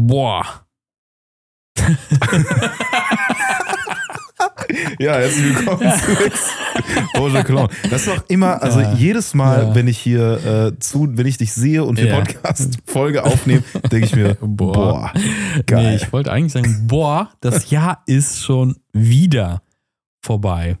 Boah. Ja, herzlich willkommen zurück. Roger. Das ist doch immer, also Ja. jedes Mal, Ja. wenn ich hier äh, zu, wenn ich dich sehe und wir Ja. Podcast-Folge aufnehmen, denke ich mir, Boah. boah, Nee, geil. ich wollte eigentlich sagen, boah, das Jahr ist schon wieder vorbei.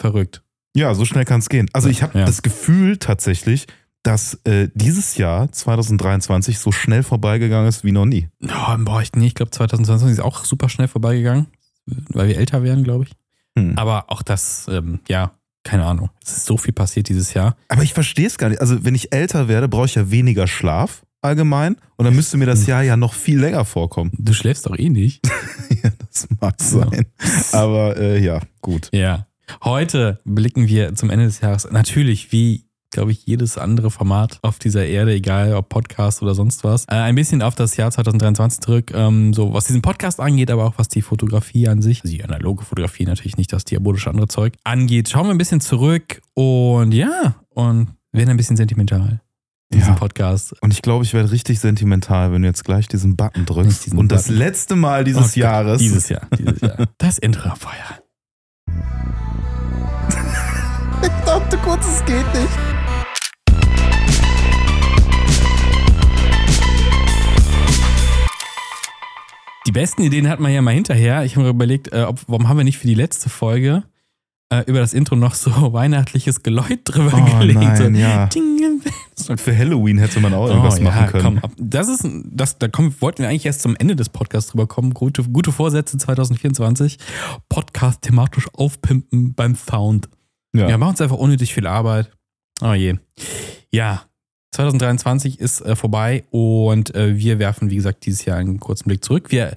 Verrückt. Ja, so schnell kann es gehen. Also ich habe das Gefühl tatsächlich, dass äh, dieses Jahr 2023 so schnell vorbeigegangen ist wie noch nie. Oh, boah, ich, nee, ich glaube 2020 ist auch super schnell vorbeigegangen, weil wir älter werden, glaube ich. Hm. Aber auch das, ähm, ja, keine Ahnung. Es ist so viel passiert dieses Jahr. Aber ich verstehe es gar nicht. Also wenn ich älter werde, brauche ich ja weniger Schlaf allgemein und dann müsste mir das Jahr ja noch viel länger vorkommen. Du schläfst doch eh nicht. ja, das mag sein. Aber äh, ja, gut. Ja. Heute blicken wir zum Ende des Jahres natürlich wie, glaube ich, jedes andere Format auf dieser Erde, egal ob Podcast oder sonst was, äh, ein bisschen auf das Jahr 2023 zurück, ähm, so was diesen Podcast angeht, aber auch was die Fotografie an sich, also die analoge Fotografie natürlich nicht das diabolische andere Zeug angeht. Schauen wir ein bisschen zurück und ja, und werden ein bisschen sentimental. in Diesem Ja. Podcast. Und ich glaube, ich werde richtig sentimental, wenn du jetzt gleich diesen Button drückst. Diesen und das Button. letzte Mal dieses Oh Gott, Jahres. Dieses Jahr. Dieses Jahr. Das Intro-Feuer. Ich dachte kurz, es geht nicht. Die besten Ideen hat man ja mal hinterher. Ich habe mir überlegt, äh, ob, warum haben wir nicht für die letzte Folge äh, über das Intro noch so weihnachtliches Geläut drüber Oh gelegt? nein, so, ja. Und für Halloween hätte man auch irgendwas Oh, ja, machen können. Komm, das ist, das, da kommen, wollten wir eigentlich erst zum Ende des Podcasts drüber kommen. Gute, gute Vorsätze 2024. Podcast thematisch aufpimpen beim Sound. Ja. Ja, machen uns einfach unnötig viel Arbeit. Oh je. Ja, 2023 ist äh, vorbei und äh, wir werfen, wie gesagt, dieses Jahr einen kurzen Blick zurück. Wir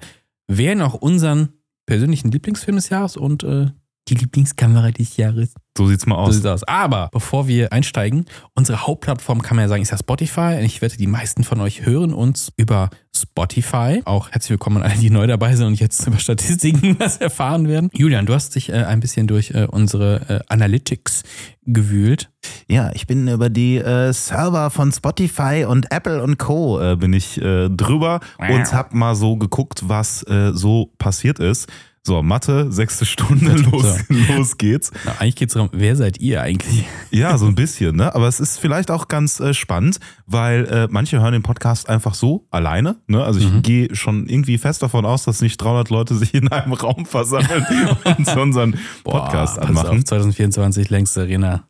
wählen auch unseren persönlichen Lieblingsfilm des Jahres und äh, die Lieblingskamera des Jahres. So sieht's mal So aus. sieht's aus. Aber bevor wir einsteigen, unsere Hauptplattform kann man ja sagen, ist ja Spotify. Ich wette, die meisten von euch hören uns über Spotify. Auch herzlich willkommen an alle, die neu dabei sind und jetzt über Statistiken was erfahren werden. Julian, du hast dich äh, ein bisschen durch äh, unsere äh, Analytics gewühlt. Ja, ich bin über die äh, Server von Spotify und Apple und Co. Äh, bin ich äh, drüber und hab mal so geguckt, was äh, so passiert ist. So, Mathe, sechste Stunde, los, los geht's. Na, eigentlich geht es darum, wer seid ihr eigentlich? Ja, so ein bisschen, ne? Aber es ist vielleicht auch ganz äh, spannend, weil äh, manche hören den Podcast einfach so alleine. Ne? Also ich Mhm. gehe schon irgendwie fest davon aus, dass nicht 300 Leute sich in einem Raum versammeln und so unseren Podcast pass anmachen. Auf, 2024 längste Arena.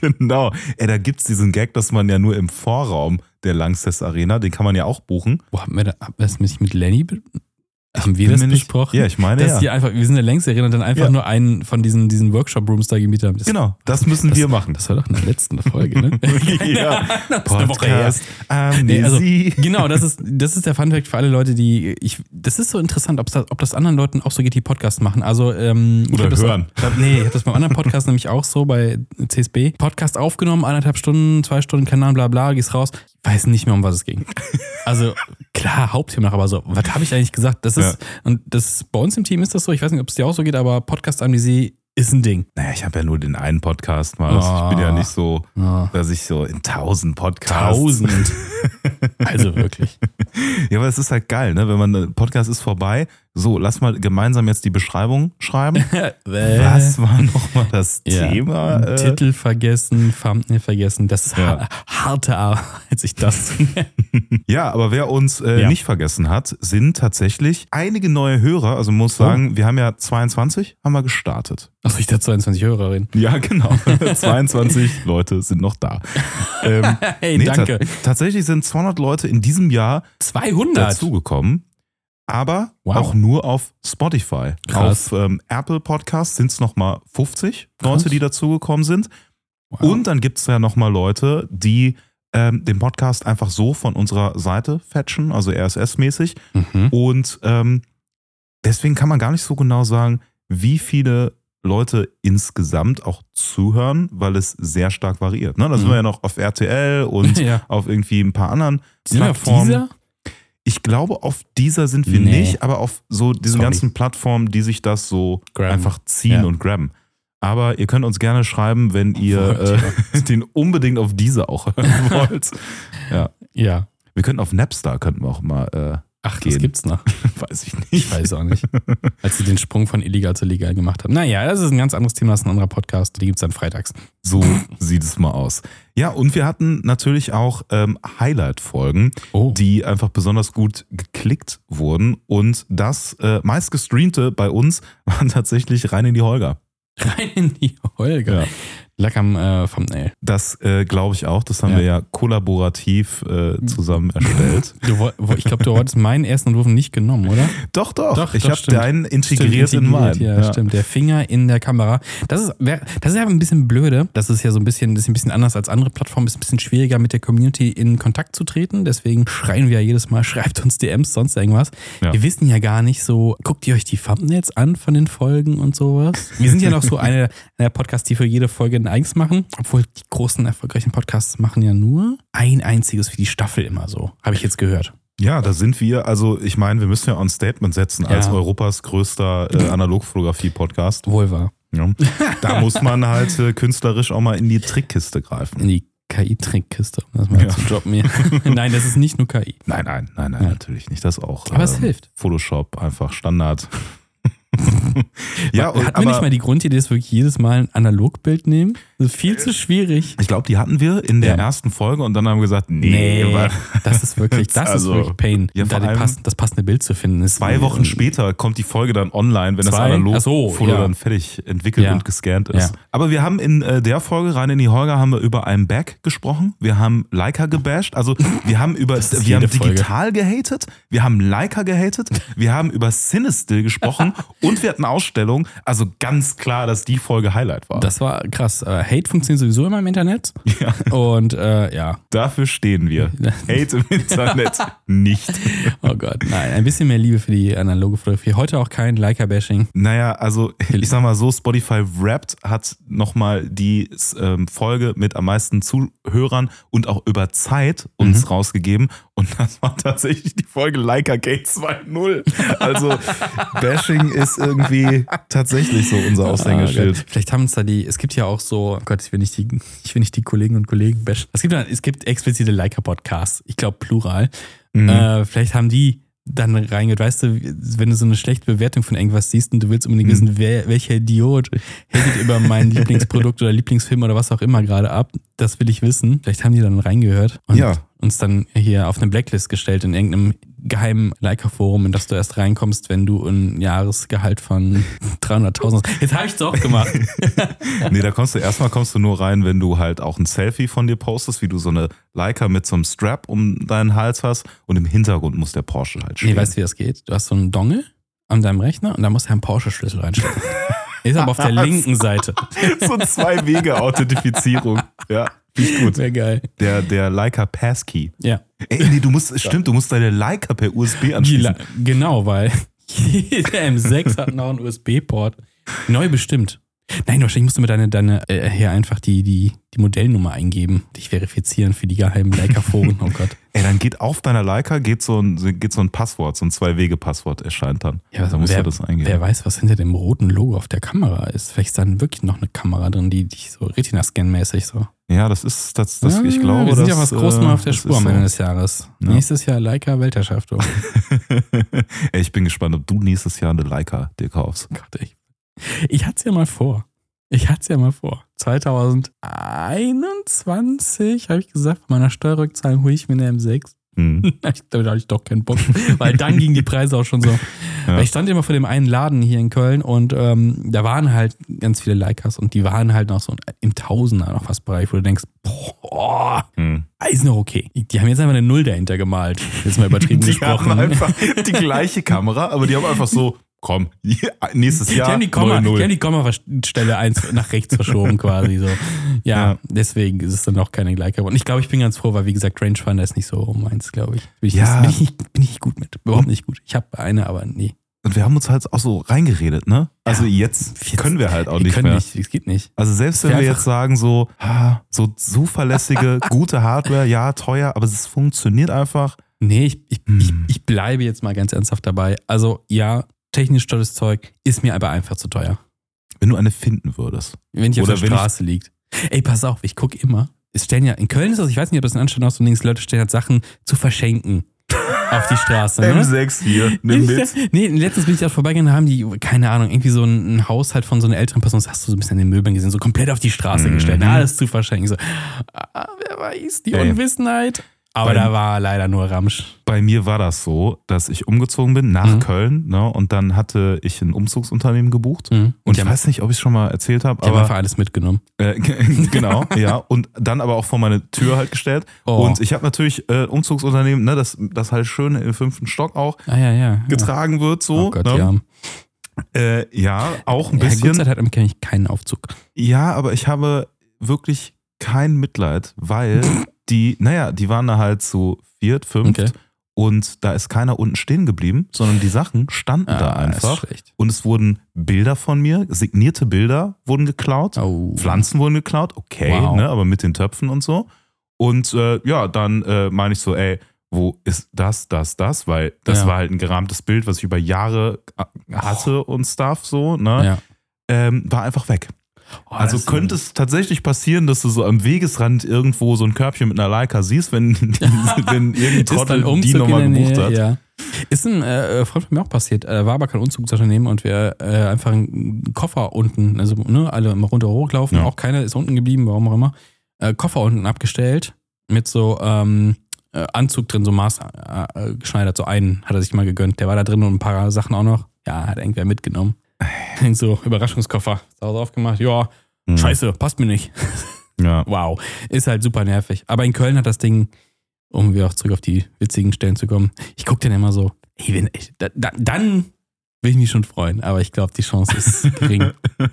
genau. Ey, da gibt's diesen Gag, dass man ja nur im Vorraum der Langsess Arena, den kann man ja auch buchen. Wo haben wir da, haben wir das nicht mit Lenny? Be- Haben wir Bin das besprochen? Ja, ich meine dass ja. die einfach, wir sind der längste Arena und dann einfach Ja. nur einen von diesen, diesen Workshop-Rooms da gemietet haben. Das, Genau, das müssen das, wir machen. Das war doch in der letzten Folge, ne? ja, das ist eine Woche her. Nee, also, genau, das ist, das ist der Funfact für alle Leute, die ich. Das ist so interessant, ob's das, ob das anderen Leuten auch so geht, die Podcasts machen. Also, ähm, ich Oder das hören. Ich hab, nee, ich habe das beim anderen Podcast nämlich auch so bei CSB. Podcast aufgenommen, eineinhalb Stunden, zwei Stunden, Ahnung, bla bla, gehst raus. Weiß nicht mehr, um was es ging. Also, klar, Hauptthema aber so, was habe ich eigentlich gesagt? Das ist, und das bei uns im Team ist das so, ich weiß nicht, ob es dir auch so geht, aber Podcast-Amnesie ist ein Ding. Naja, ich habe ja nur den einen Podcast mal. Also ich bin ja Ah. nicht so, Ja. dass ich so in tausend Podcasts. Tausend. Also wirklich. Ja, aber es ist halt geil, ne? Wenn man, Podcast ist vorbei. So, lass mal gemeinsam jetzt die Beschreibung schreiben. Was war nochmal das Ja. Thema? Äh, Titel vergessen, Thumbnail vergessen. Das ist Ja. ha- harte Arbeit, sich das zu nennen. Ja, aber wer uns äh, Ja. nicht vergessen hat, sind tatsächlich einige neue Hörer. Also muss Oh. sagen, wir haben ja 22, haben wir gestartet. Achso, ich dachte 22 Hörerin. Ja, genau. 22 Leute sind noch da. Ähm, Hey, nee, danke. ta- tatsächlich sind 200 Leute in diesem Jahr 200. dazugekommen, aber Wow. auch nur auf Spotify. Krass. Auf ähm, Apple Podcasts sind es nochmal 50 Leute, Krass. die dazugekommen sind. Wow. Und dann gibt es ja nochmal Leute, die ähm, den Podcast einfach so von unserer Seite fetchen, also RSS-mäßig. Mhm. Und ähm, deswegen kann man gar nicht so genau sagen, wie viele Leute insgesamt auch zuhören, weil es sehr stark variiert. Ne? Da sind Mhm. wir ja noch auf RTL und ja. auf irgendwie ein paar anderen Sind Plattformen. Ich glaube, auf dieser sind wir Nee. nicht, aber auf so diesen Sorry. ganzen Plattformen, die sich das so Grabben. einfach ziehen Ja. und grabben. Aber ihr könnt uns gerne schreiben, wenn ihr äh, den unbedingt auf diese auch hören wollt. Ja. Wir könnten auf Napstar könnten wir auch mal äh, Ach, gehen. das gibt's noch. Weiß ich nicht. Ich weiß auch nicht. Als sie den Sprung von illegal zu legal gemacht haben. Naja, das ist ein ganz anderes Thema, das ist ein anderer Podcast. Die gibt's dann freitags. So sieht es mal aus. Ja, und wir hatten natürlich auch ähm, Highlight-Folgen, Oh. die einfach besonders gut geklickt wurden. Und das äh, meistgestreamte bei uns waren tatsächlich rein in die Holger. Rein in die Holger. Ja. Lag am äh, Thumbnail. Das äh, glaube ich auch. Das haben Ja. wir ja kollaborativ äh, zusammen erstellt. Du, ich glaube, du hattest meinen ersten Entwurf nicht genommen, oder? doch, doch. Doch, ich habe stimmt. deinen integriert, in meinen. Ja, stimmt. Der Finger in der Kamera. Das ist, das ist ja ein bisschen blöde. Das ist ja so ein bisschen, das ist ein bisschen anders als andere Plattformen. Ist ein bisschen schwieriger mit der Community in Kontakt zu treten. Deswegen schreien wir ja jedes Mal, schreibt uns DMs, sonst irgendwas. Ja. Wir wissen ja gar nicht so, guckt ihr euch die Thumbnails an von den Folgen und sowas? Wir sind ja noch so eine der Podcasts, die für jede Folge ein eigens machen. Obwohl die großen, erfolgreichen Podcasts machen ja nur ein einziges für die Staffel immer so. Habe ich jetzt gehört. Ja, da sind wir. Also ich meine, wir müssen ja auch ein Statement setzen als Ja. Europas größter äh, Analogfotografie-Podcast. Wohl wahr. Ja. Da muss man halt äh, künstlerisch auch mal in die Trickkiste greifen. In die KI-Trinkkiste, um das mal Ja. zu droppen hier. Nein, das ist nicht nur KI. Nein, nein, nein, nein, Ja. natürlich nicht. Das auch. Aber es hilft. Photoshop einfach Standard. ja, und, wir nicht aber mal die Grundidee, dass wir wirklich jedes Mal ein Analogbild nehmen? Das ist viel zu schwierig. ich glaube, die hatten wir in der Ja. ersten Folge und dann haben wir gesagt, nee, wa- das ist wirklich, das Also, ist wirklich Pain. ja, da pass, das passende Bild zu finden. Ist zwei Wochen später kommt die Folge dann online, wenn das Zwei? analog Ach so, Foto ja. dann fertig entwickelt und gescannt ist. Aber wir haben in äh, der Folge rein in die Holger haben wir über I'm Back gesprochen. Wir haben Leica gebasht. Also wir haben über Das wir haben jede Folge. digital gehatet. Wir haben Leica gehatet. Wir haben über Cinestill gesprochen und wir hatten Ausstellung. Also ganz klar, dass die Folge Highlight war. Das war krass. Äh, Hate funktioniert sowieso immer im Internet. ja. Und äh, ja, Dafür stehen wir. Hate im Internet nicht. oh Gott, nein, ein bisschen mehr Liebe für die analoge Fotografie. Heute auch kein Leica-Bashing. Naja, also ich sag mal so, Spotify Wrapped hat nochmal die ähm, Folge mit am meisten Zuhörern und auch über Zeit uns rausgegeben. Und das war tatsächlich die Folge Leica Gate 2.0. Also Bashing ist irgendwie tatsächlich so unser Ah, Aushängeschild. Gott. Vielleicht haben uns da die, es gibt ja auch so, oh Gott, ich will nicht die, ich will nicht die Kollegen und Kollegen bashen. Es gibt, es gibt explizite Leica-Podcasts, ich glaube plural. Mhm. Äh, vielleicht haben die dann reingehört, weißt du, wenn du so eine schlechte Bewertung von irgendwas siehst und du willst unbedingt Mhm. wissen, wer, welcher Idiot hält über mein Lieblingsprodukt oder Lieblingsfilm oder was auch immer gerade ab, das will ich wissen. Vielleicht haben die dann reingehört und Ja. uns dann hier auf eine Blacklist gestellt in irgendeinem geheimen Leica-Forum, in das du erst reinkommst, wenn du ein Jahresgehalt von 300.000 hast. Jetzt habe ich es auch gemacht. Nee, da kommst du erstmal kommst du nur rein, wenn du halt auch ein Selfie von dir postest, wie du so eine Leica mit so einem Strap um deinen Hals hast und im Hintergrund muss der Porsche halt stehen. Nee, weißt du, wie das geht? Du hast so einen Dongle an deinem Rechner und da musst du einen Porsche-Schlüssel reinstecken. Ist aber auf der linken Seite. so zwei Wege Authentifizierung. Ja, finde ich gut. Wäre geil. Der, der Leica Passkey. Ja. Ey, nee, du musst, stimmt, du musst deine Leica per USB anschließen. Genau, weil jeder M6 hat noch einen USB-Port. Neu bestimmt. Nein, wahrscheinlich musst du mit deine, deine äh, hier einfach die, die, die Modellnummer eingeben, dich verifizieren für die geheimen Leica-Foren. Oh Gott. Ey, dann geht auf deiner Leica geht so ein, geht so ein Passwort, so ein Zwei-Wege-Passwort erscheint dann. Ja, da musst wer, du das eingeben. wer weiß, was hinter dem roten Logo auf der Kamera ist. Vielleicht ist dann wirklich noch eine Kamera drin, die dich so Retina-Scan-mäßig so. ja, das ist, das, das, ich Ah, glaube, wir sind das, ja was Großes äh, mal auf der Spur am so. Ende des Jahres. Ja. Nächstes Jahr Leica Weltherrschaft. Oh Ey, ich bin gespannt, ob du nächstes Jahr eine Leica dir kaufst. Gott, ich, ich hatte es ja mal vor. Ich hatte es ja mal vor. 2021 habe ich gesagt, von meiner Steuerrückzahlung hole ich mir eine M6. Hm. Ich, da hatte ich doch keinen Bock, weil dann gingen die Preise auch schon so. Ja. Ich stand immer vor dem einen Laden hier in Köln und ähm, da waren halt ganz viele Leicas und die waren halt noch so im Tausender noch was Bereich, wo du denkst, boah, Hm. ist noch okay. Die haben jetzt einfach eine Null dahinter gemalt. Jetzt mal übertrieben Die gesprochen. haben einfach die gleiche Kamera, aber die haben einfach so, komm, nächstes Die Jahr haben die, Komma, neue die Null. haben die Kommastelle eins nach rechts verschoben quasi so. Ja, Ja. deswegen ist es dann auch keine Leica. Und ich glaube, ich bin ganz froh, weil wie gesagt, Rangefinder ist nicht so meins, glaube ich. Bin ich, Ja. bin ich, nicht, bin ich nicht gut mit. Überhaupt nicht gut. Ich habe eine, aber nee. Und wir haben uns halt auch so reingeredet, ne? Also jetzt Jetzt- können wir halt auch Wir nicht können mehr. nicht, es geht nicht. Also selbst wenn wir jetzt sagen so, so zuverlässige, gute Hardware, ja, teuer, aber es funktioniert einfach. Nee, ich, ich, ich, Hm. ich bleibe jetzt mal ganz ernsthaft dabei. Also ja, technisch tolles Zeug, ist mir aber einfach zu teuer. Wenn du eine finden würdest. Wenn die auf Oder der wenn ich- Straße liegt. Ey, pass auf, ich gucke immer. Es stellen ja, in Köln ist das, ich weiß nicht, ob das in Anstellung auch so links Leute stellen halt Sachen zu verschenken. auf die Straße. Ne? M6 hier, nimm mit. Nee, letztens bin ich auch vorbeigegangen, da haben die, keine Ahnung, irgendwie so ein, ein Haushalt von so einer älteren Person, das hast du so ein bisschen in den Müllbänken gesehen, so komplett auf die Straße Mhm. gestellt, alles zu verschenken. So, ah, wer weiß, die Ey. Unwissenheit. Aber Beim- da war leider nur Ramsch. Bei mir war das so, dass ich umgezogen bin nach Mhm. Köln ne, und dann hatte ich ein Umzugsunternehmen gebucht. Mhm. Und ich weiß nicht, ob ich es schon mal erzählt habe, die haben aber einfach alles mitgenommen. äh, genau, ja. Und dann aber auch vor meine Tür halt gestellt. Oh. Und ich habe natürlich äh, Umzugsunternehmen, ne, das, das halt schön im fünften Stock auch Ah ja, ja. getragen wird, so. Oh Gott, ne? ja. Äh, ja, auch ein Herr bisschen. Gutzeit hat kenne ich keinen Aufzug. Ja, aber ich habe wirklich kein Mitleid, weil die, naja, die waren da halt so viert, fünft Okay. und da ist keiner unten stehen geblieben, sondern die Sachen standen da Ah, ist einfach. schlecht. Und es wurden Bilder von mir, signierte Bilder wurden geklaut, Oh. Pflanzen wurden geklaut, okay, Wow. ne, aber mit den Töpfen und so. Und äh, ja, dann äh, meine ich so, ey, wo ist das, das, das? Weil das Ja. war halt ein gerahmtes Bild, was ich über Jahre äh, hatte und Stuff so, ne? Ja. Ähm, war einfach weg. Oh, Also könnte es tatsächlich passieren, dass du so am Wegesrand irgendwo so ein Körbchen mit einer Leica siehst, wenn, wenn irgendein Trottel dann die nochmal gebucht hat. Ja. Ist ein äh, Freund von mir auch passiert. Äh, war aber kein Umzugsunternehmen und wir äh, einfach einen Koffer unten, also ne, alle immer runter hochgelaufen, Ja. auch keiner ist unten geblieben, warum auch immer. Äh, Koffer unten abgestellt mit so ähm, äh, Anzug drin, so maßgeschneidert, so einen hat er sich mal gegönnt. Der war da drin und ein paar Sachen auch noch. Ja, hat irgendwer mitgenommen. so Überraschungskoffer. Zu Hause aufgemacht. Ja, Hm. scheiße, passt mir nicht. Ja. Wow, ist halt super nervig. Aber in Köln hat das Ding, um wieder auch zurück auf die witzigen Stellen zu kommen, ich gucke dann immer so, ey, wenn, ey, da, da, dann will ich mich schon freuen. Aber ich glaube, die Chance ist gering.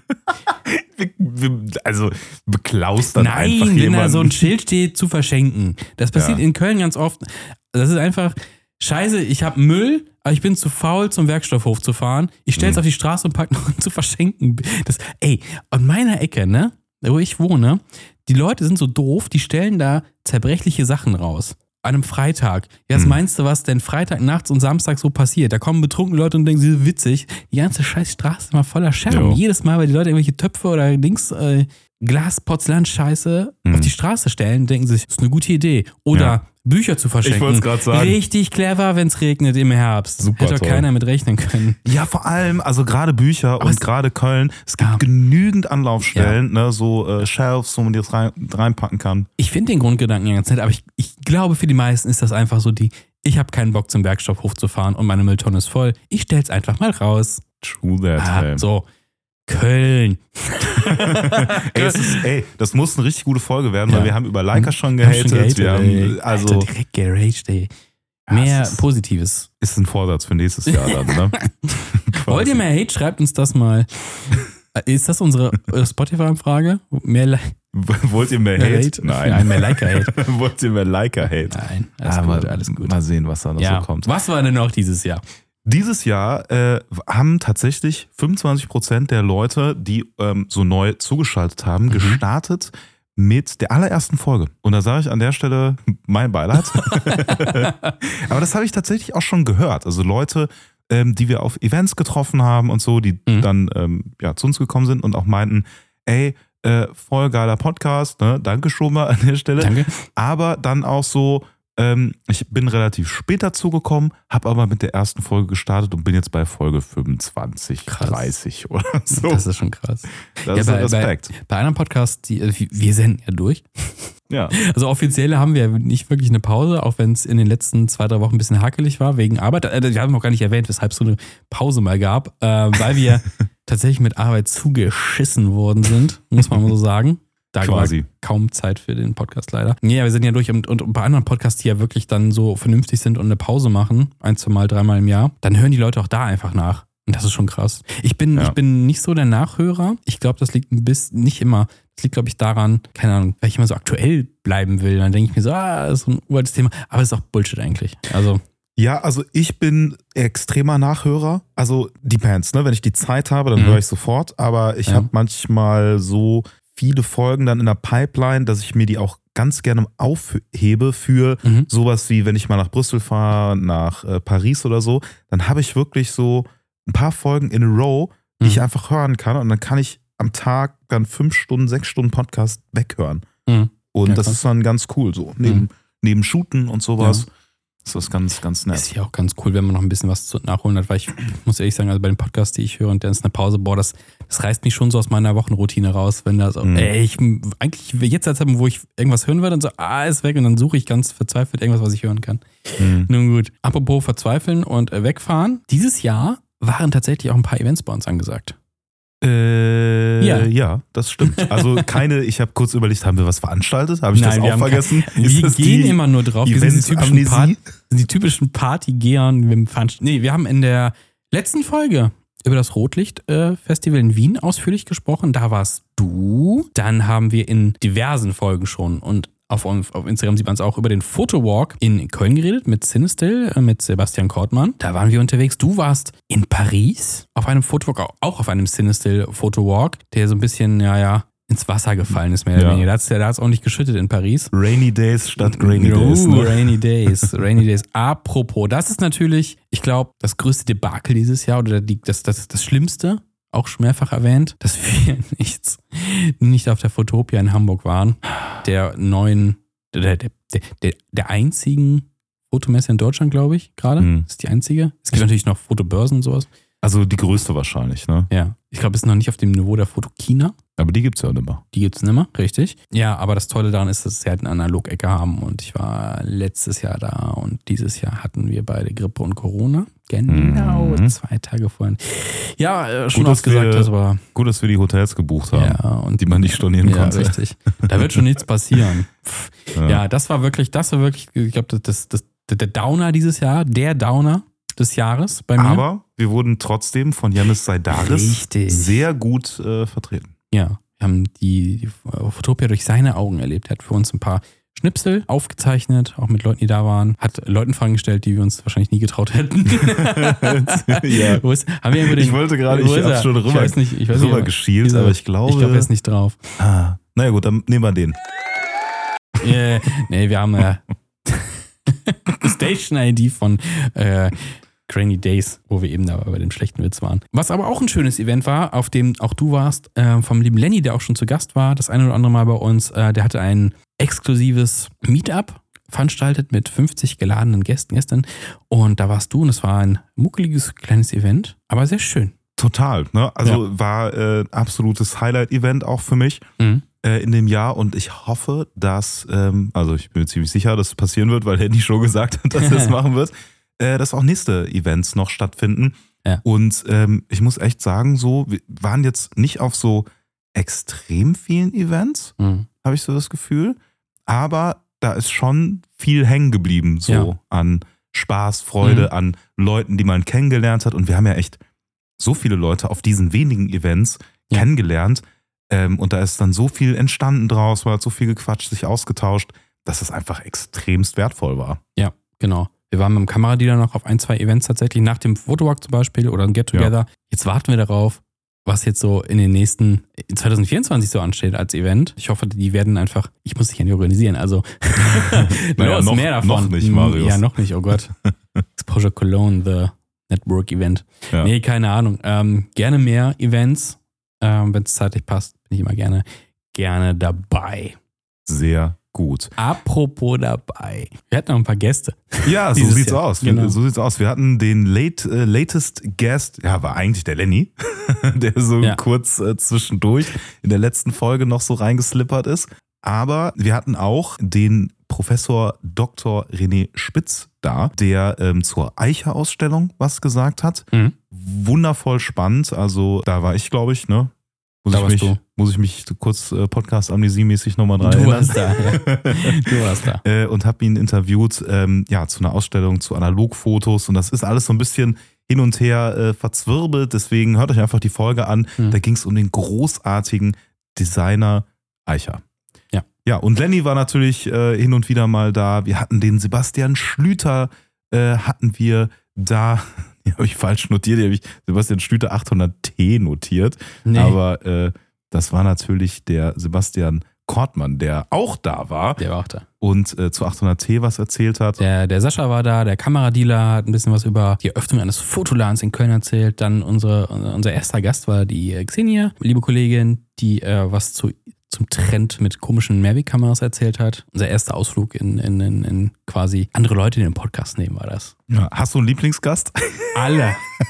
Also beklaust dann Nein, einfach wenn jemanden. da so ein Schild steht, zu verschenken. Das passiert Ja. in Köln ganz oft. Das ist einfach, scheiße, ich habe Müll, aber ich bin zu faul, zum Werkstoffhof zu fahren. Ich stell's Mhm. auf die Straße und pack noch zu verschenken. Das, ey, an meiner Ecke, ne, wo ich wohne, die Leute sind so doof, die stellen da zerbrechliche Sachen raus. An einem Freitag. Ja, was Mhm. meinst du, was denn Freitag nachts und Samstag so passiert? Da kommen betrunkene Leute und denken, sie sind witzig. Die ganze scheiß Straße ist mal voller Scherben. Jo. Jedes Mal, weil die Leute irgendwelche Töpfe oder Dings, äh, Glas, Porzellan, Scheiße Mhm. auf die Straße stellen, denken sie sich, ist eine gute Idee. Oder Ja. Bücher zu verschenken. wollt's grad sagen. Richtig clever, wenn es regnet im Herbst. Super Hätte doch keiner mit rechnen können. Ja, vor allem, also gerade Bücher Aber und es- gerade Köln, es gibt Ja. genügend Anlaufstellen, ne, so äh, Shelves, wo man die das rein, reinpacken kann. Ich finde den Grundgedanken ja ganz nett, aber ich, ich glaube, für die meisten ist das einfach so die, ich habe keinen Bock zum Werkstoffhof zu fahren und meine Mülltonne ist voll. Ich stell's einfach mal raus. True that. Ah, so. Köln. ey, es ist, ey, das muss eine richtig gute Folge werden, Ja. weil wir haben über Leica schon haben schon gehatet. wir ey. haben, also, Alter, direkt geraged, ey. Mehr ist- Positives. ist ein Vorsatz für nächstes Jahr dann, ne? Wollt ihr mehr Hate? Schreibt uns das mal. Äh, Ist das unsere äh, Spotify-Frage? Mehr, Li Wollt ihr mehr mehr Hate? Nein, mehr Like-Hate. Wollt ihr mehr Leica-Hate? Nein, alles Aber gut, alles gut. Mal sehen, was da noch Ja. so kommt. Was war denn noch dieses Jahr? Dieses Jahr äh, haben tatsächlich 25% der Leute, die ähm, so neu zugeschaltet haben, Mhm. gestartet mit der allerersten Folge. Und da sage ich an der Stelle mein Beileid. Aber das habe ich tatsächlich auch schon gehört. Also Leute, ähm, die wir auf Events getroffen haben und so, die Mhm. dann ähm, ja, zu uns gekommen sind und auch meinten, ey, äh, voll geiler Podcast, ne? Danke schon mal an der Stelle Danke. aber dann auch so, ähm, ich bin relativ spät dazugekommen, habe aber mit der ersten Folge gestartet und bin jetzt bei Folge 25, Krass. 30 oder so. Das ist schon krass. Das ist Ja, ein bei- Respekt. Bei anderen Podcasts, die, äh, wir senden ja durch. ja. Also offiziell haben wir nicht wirklich eine Pause, auch wenn es in den letzten zwei, drei Wochen ein bisschen hakelig war wegen Arbeit. Äh, Wir haben noch gar nicht erwähnt, weshalb es so eine Pause mal gab, äh, weil wir tatsächlich mit Arbeit zugeschissen worden sind, muss man mal so sagen. Da Quasi. kaum Zeit für den Podcast leider. Nee, ja, wir sind ja durch und, und bei anderen Podcasts, die ja wirklich dann so vernünftig sind und eine Pause machen, ein, zwei Mal, dreimal im Jahr, dann hören die Leute auch da einfach nach. Und das ist schon krass. Ich bin, Ja. ich bin nicht so der Nachhörer. Ich glaube, das liegt ein bisschen, nicht immer. Das liegt, glaube ich, daran, keine Ahnung, weil ich immer so aktuell bleiben will. Dann denke ich mir so, ah, das ist ein uraltes Thema. Aber es ist auch Bullshit eigentlich. Also, Ja, also ich bin extremer Nachhörer. Also depends, ne? Wenn ich die Zeit habe, dann Mhm. höre ich sofort. Aber ich Ja. habe manchmal so viele Folgen dann in der Pipeline, dass ich mir die auch ganz gerne aufhebe für mhm. sowas wie, wenn ich mal nach Brüssel fahre, nach äh, Paris oder so, dann habe ich wirklich so ein paar Folgen in a row, die Mhm. ich einfach hören kann und dann kann ich am Tag dann fünf Stunden, sechs Stunden Podcast weghören. Mhm. Und Ja, das krass. ist dann ganz cool so. Neben, Mhm. neben Shooten und sowas. Das ist ganz, ganz nett. Ist ja auch ganz cool, wenn man noch ein bisschen was zu nachholen hat, weil ich muss ehrlich sagen, also bei den Podcasts, die ich höre und dann ist eine Pause, boah, das, das reißt mich schon so aus meiner Wochenroutine raus, wenn da so, Mhm. ey, ich, eigentlich jetzt als wo ich irgendwas hören würde und so, ah, ist weg und dann suche ich ganz verzweifelt irgendwas, was ich hören kann. Mhm. Nun gut. Apropos verzweifeln und äh, wegfahren. Dieses Jahr waren tatsächlich auch ein paar Events bei uns angesagt. Äh, Ja. ja. das stimmt. Also keine, ich habe kurz überlegt, haben wir was veranstaltet? Habe ich Nein, das wir auch vergessen? Wir Ist das gehen immer nur drauf. Wir sind die typischen, Part, die typischen Partygehern. Wir nee, wir haben in der letzten Folge über das Rotlicht-Festival in Wien ausführlich gesprochen. Da warst du. Dann haben wir in diversen Folgen schon und auf, auf Instagram sieht man es auch über den Fotowalk in Köln geredet mit Cinestill, äh, mit Sebastian Kortmann. Da waren wir unterwegs. Du warst in Paris auf einem Fotowalk, auch auf einem Cinestill Fotowalk, der so ein bisschen, ja, ja, ins Wasser gefallen ist, mehr oder Ja. weniger. Da hat es da hat's auch nicht geschüttet in Paris. Rainy Days statt Grainy Oh, Days. Ne? Rainy Days. Rainy Days. Apropos, das ist natürlich, ich glaube, das größte Debakel dieses Jahr oder die, das, das, das Schlimmste, auch schon mehrfach erwähnt, dass wir nichts, nicht auf der Fotopia in Hamburg waren, der neuen, der, der, der, der einzigen Fotomesse in Deutschland, glaube ich, gerade. Hm. Das ist die einzige. Es gibt natürlich noch Fotobörsen und sowas. Also die größte wahrscheinlich, ne? Ja. Ich glaube, es ist noch nicht auf dem Niveau der Fotokina. Aber die gibt's ja nicht mehr. Die gibt's nicht mehr, richtig. Ja, aber das Tolle daran ist, dass sie halt eine Analog-Ecke haben und ich war letztes Jahr da und dieses Jahr hatten wir beide Grippe und Corona. Genau, Mhm. zwei Tage vorhin. Ja, äh, schon Gut, ausgesagt, das war. Gut, dass wir die Hotels gebucht haben, Ja, und die man nicht stornieren ja, konnte. richtig. Da wird schon nichts passieren. Ja. Ja, das war wirklich, das war wirklich, ich glaube, das, das, das, der Downer dieses Jahr, der Downer des Jahres bei mir. Aber wir wurden trotzdem von Janis Seidaris Richtig. sehr gut äh, vertreten. Ja, wir haben die, die Fotopia durch seine Augen erlebt. Er hat für uns ein paar Schnipsel aufgezeichnet, auch mit Leuten, die da waren. Hat Leuten Fragen gestellt, die wir uns wahrscheinlich nie getraut hätten. Ja. Ist, haben wir den, Ich wollte gerade, ich er? schon ich rüber, weiß nicht, ich weiß rüber nicht, geschielt, aber ich glaube. Ich glaube, er ist nicht drauf. ah, naja, gut, dann nehmen wir den. äh, nee, wir haben äh, Station-ID von äh, Grainy Days, wo wir eben da bei dem schlechten Witz waren. Was aber auch ein schönes Event war, auf dem auch du warst, äh, vom lieben Lenny, der auch schon zu Gast war, das eine oder andere Mal bei uns, äh, der hatte ein exklusives Meetup veranstaltet mit 50 geladenen Gästen, Gästen. Und da warst du und es war ein muckeliges kleines Event, aber sehr schön. Total. Ne? Also war äh, absolutes Highlight-Event auch für mich Mhm. äh, in dem Jahr und ich hoffe, dass, ähm, also ich bin mir ziemlich sicher, dass es passieren wird, weil Handy schon gesagt hat, dass er es machen wird, äh, dass auch nächste Events noch stattfinden. Ja. Und ähm, ich muss echt sagen, so, wir waren jetzt nicht auf so extrem vielen Events, Mhm. habe ich so das Gefühl. Aber da ist schon viel hängen geblieben, so Ja. an Spaß, Freude, Mhm. an Leuten, die man kennengelernt hat. Und wir haben ja echt so viele Leute auf diesen wenigen Events Ja. kennengelernt. Ähm, und da ist dann so viel entstanden draus, man hat so viel gequatscht, sich ausgetauscht, dass es einfach extremst wertvoll war. Ja, genau. Wir waren mit dem Kameradealer noch auf ein, zwei Events tatsächlich, nach dem Fotowalk zum Beispiel oder ein Get-Together. Jetzt warten wir darauf, was jetzt so in den nächsten, in 2024 so ansteht als Event. Ich hoffe, die werden einfach, ich muss dich ja nicht organisieren, also Naja, noch- mehr davon. noch nicht, Marius. Ja, noch nicht, oh Gott. Exposure Cologne, the Network Event. Ja. Nee, keine Ahnung. Ähm, gerne mehr Events. Ähm, Wenn es zeitlich passt, bin ich immer gerne, gerne dabei. Sehr gut. Apropos dabei. Wir hatten noch ein paar Gäste. Ja, so sieht's Jahr. aus. Genau. So sieht's aus. Wir hatten den late, äh, latest Guest, ja, war eigentlich der Lenny, der so Ja. kurz äh, zwischendurch in der letzten Folge noch so reingeslippert ist. Aber wir hatten auch den Professor Dr. René Spitz da, der ähm, zur Eicher-Ausstellung was gesagt hat. Mhm. Wundervoll spannend. Also da war ich, glaube ich, ne? Muss, Da ich mich, du. muss ich mich kurz äh, Podcast-Amnesie-mäßig nochmal dran Du warst da, ja. Du warst da. äh, und habe ihn interviewt, ähm, ja, zu einer Ausstellung, zu Analogfotos und das ist alles so ein bisschen hin und her äh, verzwirbelt, deswegen hört euch einfach die Folge an. Hm. Da ging es um den großartigen Designer Eicher. Ja. Und Lenny war natürlich äh, hin und wieder mal da. Wir hatten den Sebastian Schlüter, äh, hatten wir da, die habe ich falsch notiert, die habe ich Sebastian Schlüter 800T notiert. Nee. Aber äh, das war natürlich der Sebastian Kortmann, der auch da war der war auch da. und äh, zu 800T was erzählt hat. Der, der Sascha war da, der Kameradealer hat ein bisschen was über die Eröffnung eines Fotoladens in Köln erzählt. Dann unsere, unser erster Gast war die äh, Xenia, liebe Kollegin, die äh, was zu zum Trend mit komischen Mavic-Kameras erzählt hat. Unser erster Ausflug in, in, in, in quasi andere Leute in den Podcast nehmen war das. Ja. Hast du einen Lieblingsgast? Alle.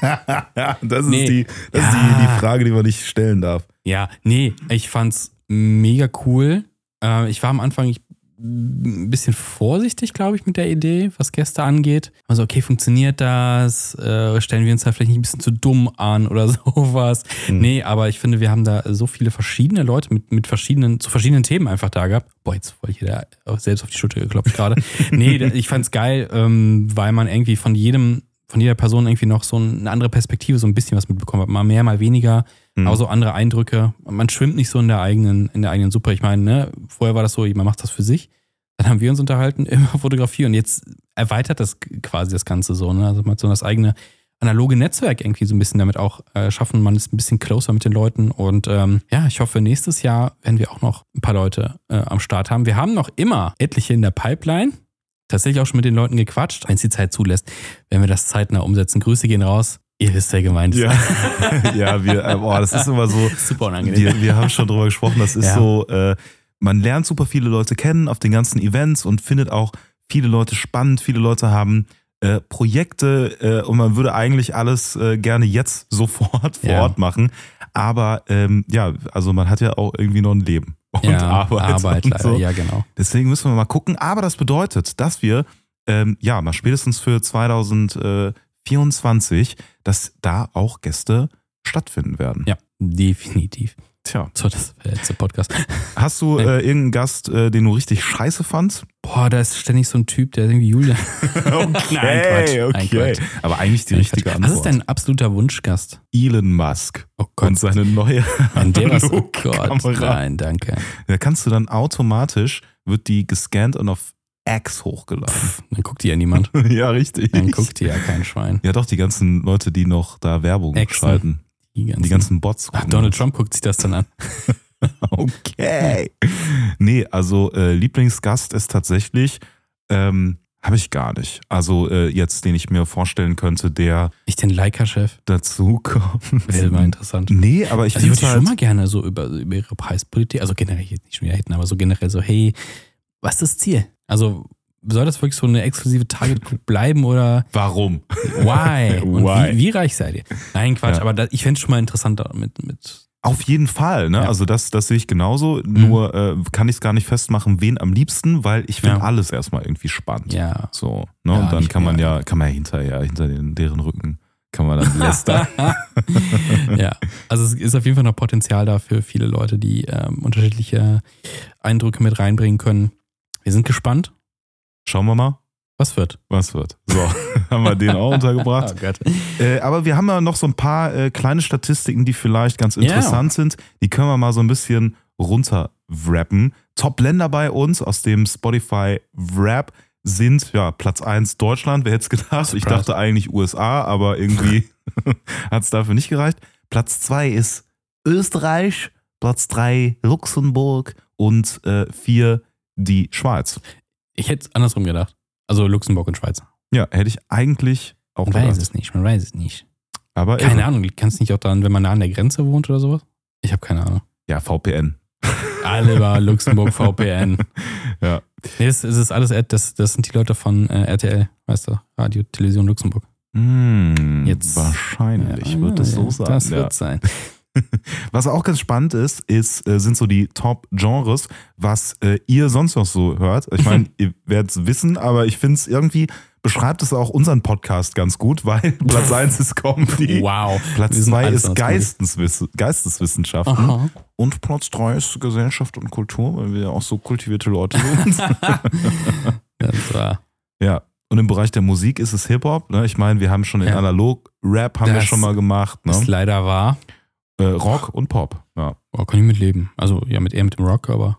das ist, Nee. die, das ist Ja. die, die Frage, die man nicht stellen darf. Ja, nee, ich fand's mega cool. Äh, ich war am Anfang ich, ein bisschen vorsichtig, glaube ich, mit der Idee, was Gäste angeht. Also, okay, funktioniert das? Äh, stellen wir uns da vielleicht nicht ein bisschen zu dumm an oder sowas? Mhm. Nee, aber ich finde, wir haben da so viele verschiedene Leute mit, mit verschiedenen, zu verschiedenen Themen einfach da gehabt. Boah, jetzt wollte ich da selbst auf die Schulter geklopft gerade. nee, ich fand's geil, ähm, weil man irgendwie von jedem, von jeder Person irgendwie noch so eine andere Perspektive, so ein bisschen was mitbekommen hat. Mal mehr, mal weniger. Mhm. Aber so andere Eindrücke. Man schwimmt nicht so in der eigenen, in der eigenen Suppe. Ich meine, ne, vorher war das so, man macht das für sich. Dann haben wir uns unterhalten über Fotografie und jetzt erweitert das quasi das Ganze so. Ne? Also man hat so das eigene analoge Netzwerk irgendwie so ein bisschen damit auch äh, schaffen. Man ist ein bisschen closer mit den Leuten und ähm, ja, ich hoffe, nächstes Jahr werden wir auch noch ein paar Leute äh, am Start haben. Wir haben noch immer etliche in der Pipeline. Tatsächlich auch schon mit den Leuten gequatscht, wenn es die Zeit zulässt, wenn wir das zeitnah umsetzen. Grüße gehen raus. Ihr wisst, wer gemeint ist. Ja, ja wir, äh, boah, das ist immer so. Super unangenehm. Wir, wir haben schon drüber gesprochen, das ist Ja. so, äh, man lernt super viele Leute kennen auf den ganzen Events und findet auch viele Leute spannend, viele Leute haben äh, Projekte äh, und man würde eigentlich alles äh, gerne jetzt sofort vor Ja. Ort machen. Aber ähm, ja, also man hat ja auch irgendwie noch ein Leben und ja, Arbeit. Arbeit und so. ja genau. Deswegen müssen wir mal gucken. Aber das bedeutet, dass wir ähm, ja mal spätestens für 2024, dass da auch Gäste stattfinden werden. Ja, definitiv. Tja, So, das war der letzte Podcast. hast du äh, irgendeinen Gast, äh, den du richtig scheiße fandst? Boah, da ist ständig so ein Typ, der ist irgendwie Julian. Nein, Quatsch. Nein, okay. Quatsch. Aber eigentlich die Nein, richtige Quatsch. Antwort. Was ist dein absoluter Wunschgast? Elon Musk Oh und seine neue An der was? Oh Gott, nein, danke. Da kannst du dann automatisch, wird die gescannt und auf X hochgeladen. Pff, dann guckt die ja niemand. ja, richtig. Dann guckt die ja kein Schwein. Ja, doch, die ganzen Leute, die noch da Werbung Exen. schalten. Die ganzen, Die ganzen Bots. Ach, Donald. Trump guckt sich das dann an. Okay. Nee, also äh, Lieblingsgast ist tatsächlich, ähm, habe ich gar nicht. Also äh, jetzt, den ich mir vorstellen könnte, der Ich den Leica-Chef. dazu kommt. Wäre mal interessant. Nee, aber ich Also ich würde die schon halt, mal gerne so über, über ihre Preispolitik, also generell jetzt nicht schon wieder hätten, aber so generell so, hey, was ist das Ziel? Also soll das wirklich so eine exklusive Target Group bleiben oder warum? why? Und Why? Wie, wie reich seid ihr? Nein, Quatsch, Ja. aber da, ich fände es schon mal interessanter mit, mit Auf jeden Fall, ne? Ja. Also das, das sehe ich genauso. Nur äh, kann ich es gar nicht festmachen, wen am liebsten, weil ich finde Ja. alles erstmal irgendwie spannend. ja. So, ne? Ja, Und dann kann man ja, kann man ja hinterher, hinter den, deren Rücken, kann man dann lästern. ja, also es ist auf jeden Fall noch Potenzial da für viele Leute, die ähm, unterschiedliche Eindrücke mit reinbringen können. Wir sind gespannt. Schauen wir mal, Was wird? was wird. So, haben wir den auch untergebracht. Oh. Äh, aber wir haben ja noch so ein paar äh, kleine Statistiken, die vielleicht ganz interessant sind. Die können wir mal so ein bisschen runterwrappen. Top-Länder bei uns aus dem Spotify Wrap sind ja Platz 1 Deutschland. Wer hätte es gedacht? Ich Surprise. dachte eigentlich USA, aber irgendwie hat es dafür nicht gereicht. Platz 2 ist Österreich, Platz 3 Luxemburg und 4 die Schweiz. Ich hätte es andersrum gedacht. Also Luxemburg und Schweiz. Ja, hätte ich eigentlich auch Man weiß gedacht. es nicht, man weiß es nicht. Aber Keine irre. Ahnung, kannst du nicht auch dann, wenn man nah an der Grenze wohnt oder sowas? Ich habe keine Ahnung. Ja, VPN. Alle über Luxemburg VPN. Ja. Nee, es, es ist alles, das, das sind die Leute von äh, RTL, weißt du, Radio, Television Luxemburg. Hm, Jetzt- wahrscheinlich Ja, wird es so ja, sein. Das ja. wird sein. Was auch ganz spannend ist, ist äh, sind so die Top-Genres, was äh, ihr sonst noch so hört. Ich meine, ihr werdet es wissen, aber ich finde es irgendwie, beschreibt es auch unseren Podcast ganz gut, weil Platz 1 ist Comedy, Wow. Platz Wir sind 2 alles ist Geisteswiss Geisteswissenschaften Aha. und Platz 3 ist Gesellschaft und Kultur, weil wir ja auch so kultivierte Leute sind. Das war. ja. Und im Bereich der Musik ist es Hip-Hop. Ne? Ich meine, wir haben schon den Ja. Analog-Rap haben wir Das schon mal gemacht. Ne? Ist leider wahr. Äh, Rock und Pop. Ja. Oh, kann ich mitleben. Also ja, mit eher mit dem Rock, aber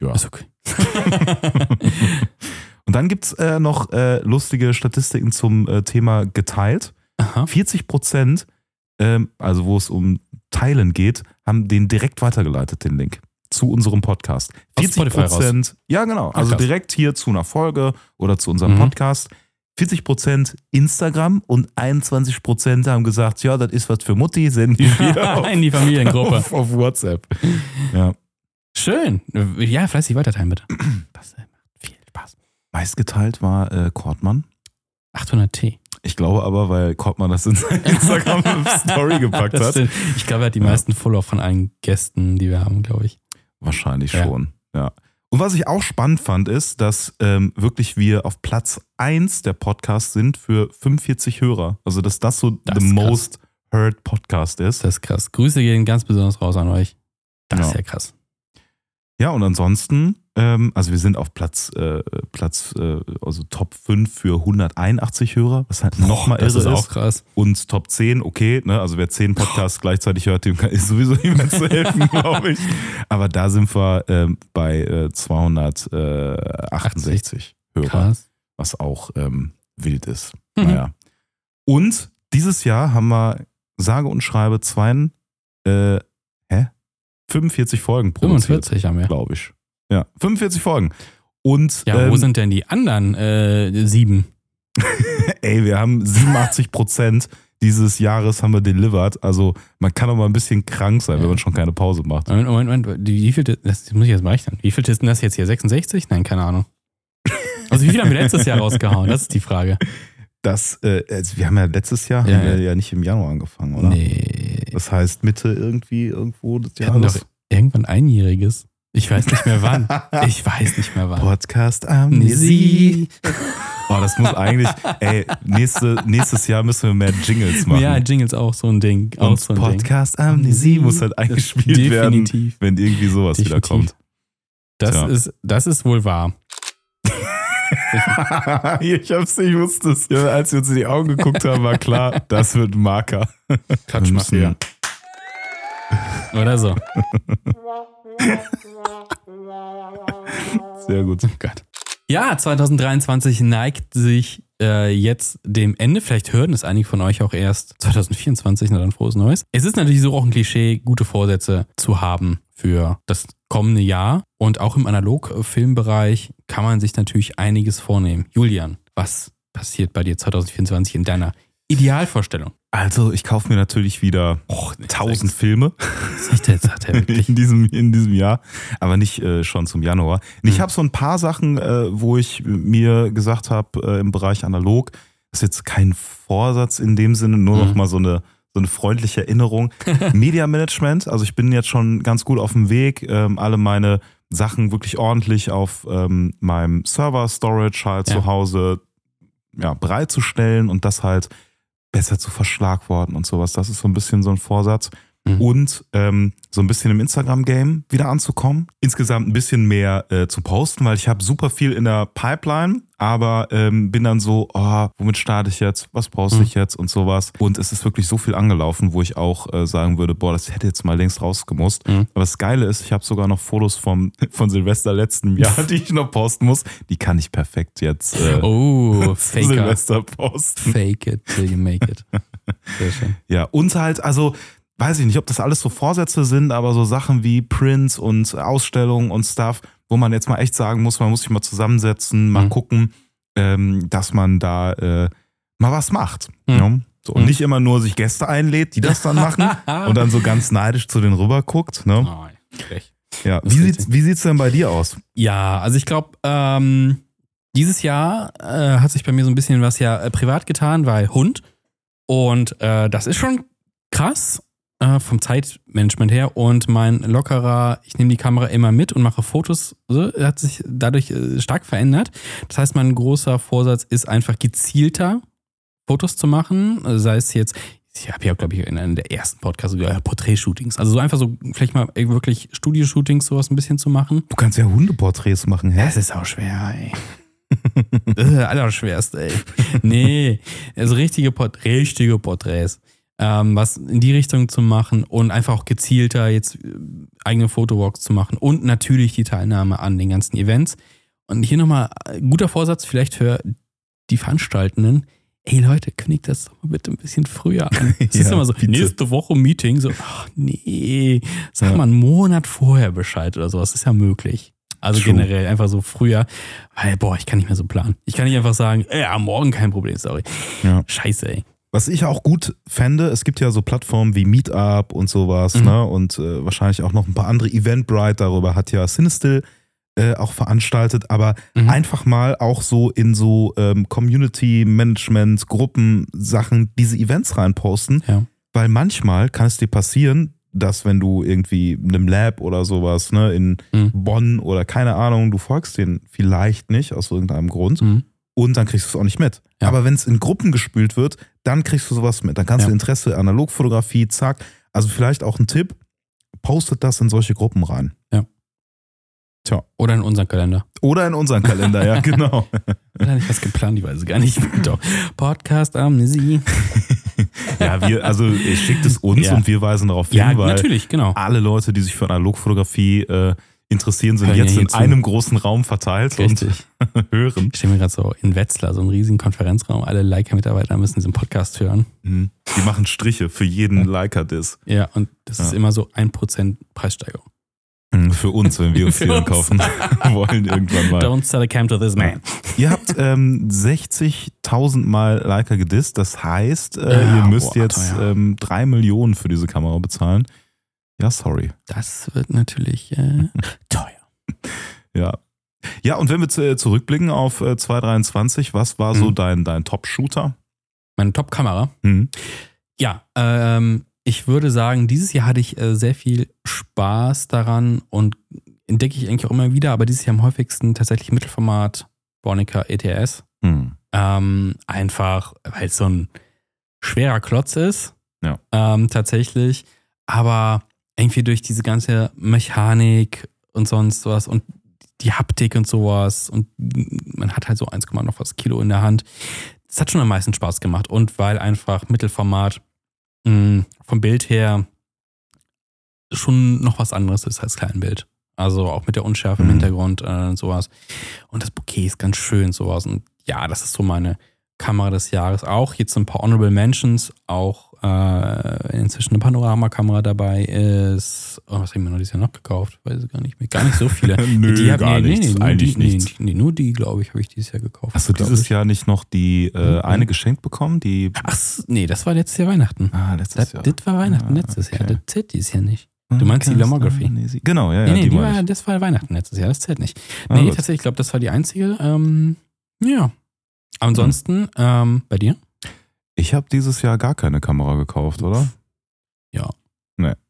Ja. ist okay. Und dann gibt es äh, noch äh, lustige Statistiken zum äh, Thema geteilt. Aha. 40 Prozent, ähm, also wo es um Teilen geht, haben den direkt weitergeleitet, den Link zu unserem Podcast. Aus 40 Spotify Prozent, ja genau, Ah, also direkt hier zu einer Folge oder zu unserem Mhm. Podcast. 40 Prozent Instagram und 21 Prozent haben gesagt, ja, das ist was für Mutti, senden die wieder auf, In die Familiengruppe. auf, auf WhatsApp. Ja. Schön. Ja, fleißig weiterteilen, bitte. Das macht viel Spaß. Meistgeteilt war äh, Kortmann. 800T. Ich glaube aber, weil Kortmann das in seine Instagram-Story gepackt hat. Ich glaube, er hat die Ja. meisten Follower von allen Gästen, die wir haben, glaube ich. Wahrscheinlich Ja. schon, ja. Und was ich auch spannend fand, ist, dass ähm, wirklich wir auf Platz 1 der Podcasts sind für 45 Hörer. Also, dass das so Das the ist most heard Podcast ist. Das ist krass. Grüße gehen ganz besonders raus an euch. Das ist Ja. ja krass. Ja, und ansonsten, ähm, also wir sind auf Platz, äh, Platz äh, also Top 5 für 181 Hörer, was halt nochmal irre das ist. ist auch krass. Und Top 10, okay, ne? also wer 10 Podcasts gleichzeitig hört, dem kann, ist sowieso niemand zu helfen, glaube ich. Aber da sind wir ähm, bei äh, 268 Hörer, Krass. was auch ähm, wild ist. Mhm. Naja. Und dieses Jahr haben wir sage und schreibe zwei, äh, hä? 45 Folgen produziert, 45 haben wir. glaube ich. Ja, 45 Folgen. Und Ja, wo ähm, sind denn die anderen äh, sieben? ey, wir haben 87 Prozent dieses Jahres haben wir delivered. Also man kann auch mal ein bisschen krank sein, wenn Ja. man schon keine Pause macht. Moment, Moment, Moment. Wie viel, das muss ich jetzt mal rechnen. Wie viel ist denn das jetzt hier? 66? Nein, keine Ahnung. Also wie viel haben wir letztes Jahr rausgehauen? Das ist die Frage. Das, äh, also wir haben ja letztes Jahr Ja, haben wir ja. ja nicht im Januar angefangen, oder? Nee. Das heißt Mitte irgendwie irgendwo des Wir hatten doch Jahres. irgendwann einjähriges. Ich weiß nicht mehr wann. Ich weiß nicht mehr wann. Podcast Amnesie. Oh, das muss eigentlich, ey, nächste, nächstes Jahr müssen wir mehr Jingles machen. Ja, Jingles auch so ein Ding. Auch Und so ein Ding. Podcast Amnesie muss halt eingespielt werden, Definitiv. wenn irgendwie sowas wieder Definitiv. kommt. Das Tja. ist, das ist wohl wahr. ich hab's, ich wusste es. Ja, als wir uns in die Augen geguckt haben, war klar, das wird ein Marker. Klatsch müssen- hier. Oder so. Sehr gut. Oh Gott. Ja, 2023 neigt sich äh, jetzt dem Ende. Vielleicht hören es einige von euch auch erst 2024, na dann frohes Neues. Es ist natürlich so auch ein Klischee, gute Vorsätze zu haben für das kommende Jahr. Und auch im Analog-Filmbereich kann man sich natürlich einiges vornehmen. Julian, was passiert bei dir 2024 in deiner Idealvorstellung? Also, ich kaufe mir natürlich wieder Och, 1000 Filme Echt jetzt hat er wirklich. in diesem, in diesem Jahr, aber nicht äh, schon zum Januar. Ich Mhm. habe so ein paar Sachen, äh, wo ich mir gesagt habe, äh, im Bereich analog, das ist jetzt kein Vorsatz in dem Sinne, nur Mhm. noch mal so eine, so eine freundliche Erinnerung. Media Management, also ich bin jetzt schon ganz gut auf dem Weg, ähm, alle meine Sachen wirklich ordentlich auf ähm, meinem Server Storage halt Ja. zu Hause ja, bereitzustellen und das halt besser zu verschlagworten und sowas. Das ist so ein bisschen so ein Vorsatz. Mhm. Und ähm, so ein bisschen im Instagram-Game wieder anzukommen. Insgesamt ein bisschen mehr äh, zu posten, weil ich habe super viel in der Pipeline, aber ähm, bin dann so, oh, womit starte ich jetzt? Was poste Mhm. ich jetzt und sowas. Und es ist wirklich so viel angelaufen, wo ich auch äh, sagen würde, boah, das hätte jetzt mal längst rausgemusst. Mhm. Aber das Geile ist, ich habe sogar noch Fotos vom, von Silvester letzten Jahr, die ich noch posten muss. Die kann ich perfekt jetzt äh, Oh. Silvester posten. Fake it till you make it. Sehr schön. Ja, und halt, also, weiß ich nicht, ob das alles so Vorsätze sind, aber so Sachen wie Prints und Ausstellungen und Stuff, wo man jetzt mal echt sagen muss, man muss sich mal zusammensetzen, mal Mhm. gucken, ähm, dass man da äh, mal was macht. Mhm. Ne? So, und Mhm. nicht immer nur sich Gäste einlädt, die das dann machen und dann so ganz neidisch zu denen rüber guckt. Ne? Oh. Ja. das Wie, sieht's, richtig. wie sieht's denn bei dir aus? Ja, also ich glaube, ähm, dieses Jahr äh, hat sich bei mir so ein bisschen was ja äh, privat getan, weil Hund. Und äh, das ist schon krass äh, vom Zeitmanagement her. Und mein lockerer, ich nehme die Kamera immer mit und mache Fotos, so, hat sich dadurch äh, stark verändert. Das heißt, mein großer Vorsatz ist einfach gezielter Fotos zu machen, sei es jetzt ich habe ja, glaube ich, in einem der ersten Podcasts sogar Porträtshootings. Also so einfach so, vielleicht mal äh, wirklich Studioshootings, sowas ein bisschen zu machen. Du kannst ja Hundeporträts machen, hä? Das ist auch schwer, ey. das ist das Allerschwerste, ey. Nee, also richtige, Port richtige Porträts. Ähm, was in die Richtung zu machen und einfach auch gezielter jetzt äh, eigene Fotowalks zu machen und natürlich die Teilnahme an den ganzen Events. Und hier nochmal äh, guter Vorsatz vielleicht für die Veranstaltenden. Ey Leute, kündigt das doch mal bitte ein bisschen früher an. Es ist Ja, immer so, bitte. nächste Woche Meeting, so, ach nee, sag Ja. mal einen Monat vorher Bescheid oder sowas, ist ja möglich. Also True. generell einfach so früher, weil, boah, ich kann nicht mehr so planen. Ich kann nicht einfach sagen, ja, morgen kein Problem, sorry. Ja. Scheiße, ey. Was ich auch gut fände, es gibt ja so Plattformen wie Meetup und sowas, Mhm. ne? Und äh, wahrscheinlich auch noch ein paar andere. Eventbrite darüber hat ja Sinistil äh, auch veranstaltet, aber Mhm. einfach mal auch so in so ähm, Community-Management, Gruppen, Sachen, diese Events reinposten. Ja. Weil manchmal kann es dir passieren, dass wenn du irgendwie in einem Lab oder sowas, ne, in Mhm. Bonn oder keine Ahnung, du folgst denen vielleicht nicht aus irgendeinem Grund Mhm. Und dann kriegst du es auch nicht mit. Ja. Aber wenn es in Gruppen gespült wird, dann kriegst du sowas mit. Dann kannst Ja. du Interesse, Analogfotografie, zack. Also vielleicht auch ein Tipp, postet das in solche Gruppen rein. Oder in unseren Kalender. Oder in unseren Kalender, ja, genau. Oder nicht was geplant, ich weiß es gar nicht. Doch. Podcast Amnesie. ja, wir, also schickt es uns Ja. und wir weisen darauf hin, Ja, weil natürlich, genau. alle Leute, die sich für Analogfotografie äh, interessieren, sind ja jetzt hier in zu. einem großen Raum verteilt Richtig. und hören. Ich stelle mir gerade so in Wetzlar, so einen riesigen Konferenzraum. Alle Leica-Mitarbeiter müssen diesen Podcast hören. Mhm. Die machen Striche für jeden Leica-Diss. Ja, und das ist Ja. immer so ein Prozent Preissteigerung. Mhm, Für uns, wenn wir uns uns. kaufen wollen irgendwann mal. Don't sell a cam to this man. Ihr habt ähm, 60.000 Mal Leica gedisst. Das heißt, äh, Ja, ihr müsst boah, jetzt ähm, 3 Millionen für diese Kamera bezahlen. Ja, sorry. Das wird natürlich äh, teuer. Ja. Ja, und wenn wir zu, äh, zurückblicken auf äh, 2023, was war so Mhm. dein, dein Top-Shooter? Meine Top-Kamera. Mhm. Ja, ähm, ich würde sagen, dieses Jahr hatte ich äh, sehr viel Spaß daran und entdecke ich eigentlich auch immer wieder, aber dieses Jahr am häufigsten tatsächlich Mittelformat Bornica ETS. Mhm. Ähm, einfach, weil es so ein schwerer Klotz ist. Ja. Ähm, tatsächlich. Aber irgendwie durch diese ganze Mechanik und sonst was und die Haptik und sowas und man hat halt so 1, noch was Kilo in der Hand. Das hat schon am meisten Spaß gemacht und weil einfach Mittelformat mh, vom Bild her schon noch was anderes ist als Kleinbild. Also auch mit der Unschärfe im Mhm. Hintergrund äh, und sowas. Und das Bouquet ist ganz schön, sowas. Und ja, das ist so meine Kamera des Jahres. Auch jetzt ein paar Honorable Mentions, auch äh, inzwischen eine Panoramakamera dabei ist. Oh, was habe ich mir noch dieses Jahr noch gekauft? Weiß ich gar nicht mehr. Gar nicht so viele. Nö, die hab- gar nichts. nur Eigentlich die, nee, nichts. Nee, nur die, glaube ich, habe ich dieses Jahr gekauft. Hast du dieses ich. Jahr nicht noch die äh, Mhm. eine geschenkt bekommen? Die Ach, nee, das war letztes Jahr Weihnachten. ah, Das, letztes Jahr. das war Weihnachten Ah, letztes Jahr. okay. Das zählt dieses Jahr nicht. Du meinst die Lomography? Nee, Genau, ja, ja, nee, nee, die die war, ich. das war Weihnachten letztes Jahr. Das zählt nicht. Ah, Nee, gut. tatsächlich, ich glaube, das war die einzige. Ähm, ja. Ansonsten, ähm, bei dir? Ich habe dieses Jahr gar keine Kamera gekauft, oder?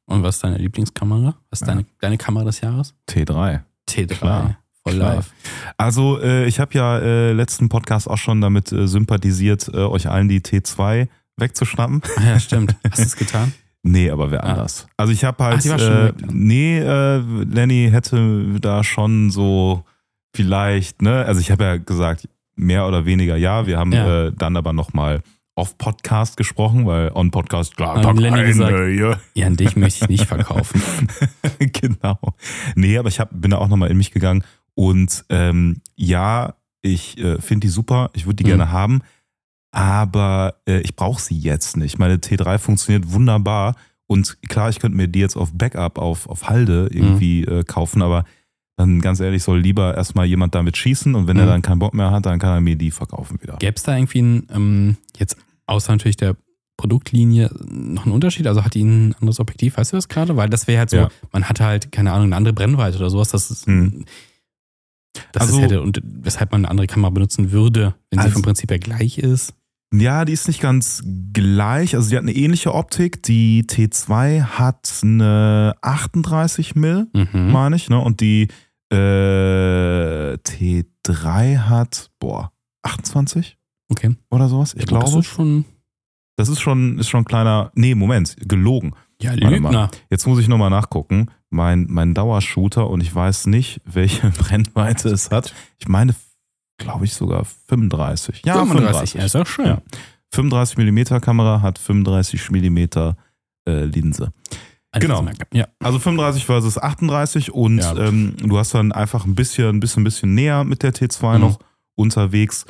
Und was ist deine Lieblingskamera? Was ist Ja. deine, deine Kamera des Jahres? T3. T3. Klar, Voll klar. live. Also, äh, ich habe ja äh, letzten Podcast auch schon damit äh, sympathisiert, äh, euch allen die T2 wegzuschnappen. Ah, ja, stimmt. Hast du es getan? Nee, aber wer Ah. anders. Also ich habe halt, Ach, äh, nee, äh, Lenny hätte da schon so vielleicht, ne, also ich habe ja gesagt, mehr oder weniger ja. Wir haben Ja. Äh, dann aber nochmal auf Podcast gesprochen, weil on Podcast, klar, Tag Lenny gesagt, ja. Ja, an dich möchte ich nicht verkaufen. genau. Nee, aber ich hab, bin da auch nochmal in mich gegangen und ähm, ja, ich äh, finde die super, ich würde die Mhm. gerne haben, aber äh, ich brauche sie jetzt nicht. Meine T3 funktioniert wunderbar und klar, ich könnte mir die jetzt auf Backup, auf, auf Halde irgendwie Mhm. äh, kaufen, aber dann ganz ehrlich, soll lieber erstmal jemand damit schießen und wenn er Mhm. dann keinen Bock mehr hat, dann kann er mir die verkaufen wieder. Gäbe es da irgendwie einen, ähm, jetzt außer natürlich der Produktlinie, noch einen Unterschied? Also hat die ein anderes Objektiv? Weißt du das gerade? Weil das wäre halt so, Ja. man hat halt, keine Ahnung, eine andere Brennweite oder sowas, das ist. Mhm. Das Also- ist hätte und weshalb man eine andere Kamera benutzen würde, wenn sie Also- vom Prinzip her gleich ist. Ja, die ist nicht ganz gleich. Also die hat eine ähnliche Optik. Die T2 hat eine 38 mm, Mhm. meine ich, ne? Und die äh, T3 hat, boah, 28 Okay. oder sowas. Ich Ja, glaube. Das ist schon. Das ist schon, ist schon ein kleiner. Nee, Moment, gelogen. Ja. Lügner. Jetzt muss ich nochmal nachgucken. Mein, mein Dauershooter und ich weiß nicht, welche Brennweite es hat. Ich meine, glaube ich, sogar 35. Ja, 35. Ja, ist auch schön. Ja. 35 mm Kamera hat 35 mm äh, Linse. Also, Genau. Ja. Also 35 versus 38 und Ja. ähm, du hast dann einfach ein bisschen, ein bisschen, ein bisschen näher mit der T2 Mhm. noch unterwegs.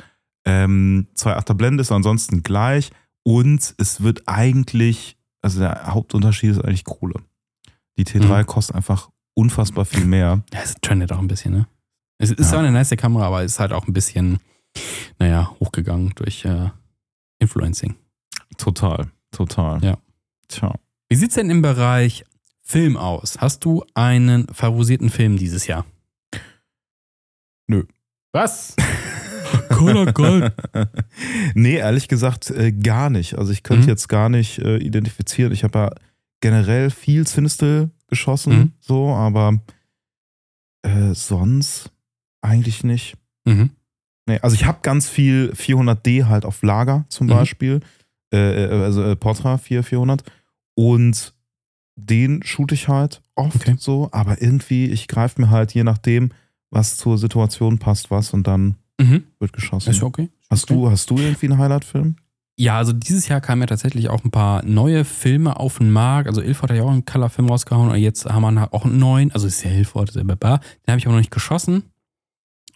Ähm, 2,8er Blende ist ansonsten gleich und es wird eigentlich, also der Hauptunterschied ist eigentlich Kohle. Die T3 Mhm. kostet einfach unfassbar viel mehr. Ja, es trendet auch ein bisschen, ne? Es ist Ja. zwar eine nice Kamera, aber es ist halt auch ein bisschen, naja, hochgegangen durch äh, Influencing. Total, total. Ja. Tja. Wie sieht's denn im Bereich Film aus? Hast du einen favorisierten Film dieses Jahr? Nö. Was? Cooler Gold. nee, ehrlich gesagt, äh, gar nicht. Also ich könnte Mhm. jetzt gar nicht äh, identifizieren. Ich habe ja generell viel Sinistel geschossen, Mhm. so, aber äh, sonst eigentlich nicht. Mhm. Nee, also ich habe ganz viel 400D halt auf Lager zum Mhm. Beispiel, äh, äh, also äh, Portra 4 400 und den shoot ich halt oft Okay. so, aber irgendwie, ich greife mir halt je nachdem, was zur Situation passt, was und dann Mhm. wird geschossen. Ist okay. Hast du, hast du irgendwie einen Highlight-Film? Ja, also dieses Jahr kamen ja tatsächlich auch ein paar neue Filme auf den Markt. Also Ilford hat ja auch einen Color-Film rausgehauen und jetzt haben wir auch einen neuen. Also ist ja Ilford, ist ja. Den habe ich aber noch nicht geschossen.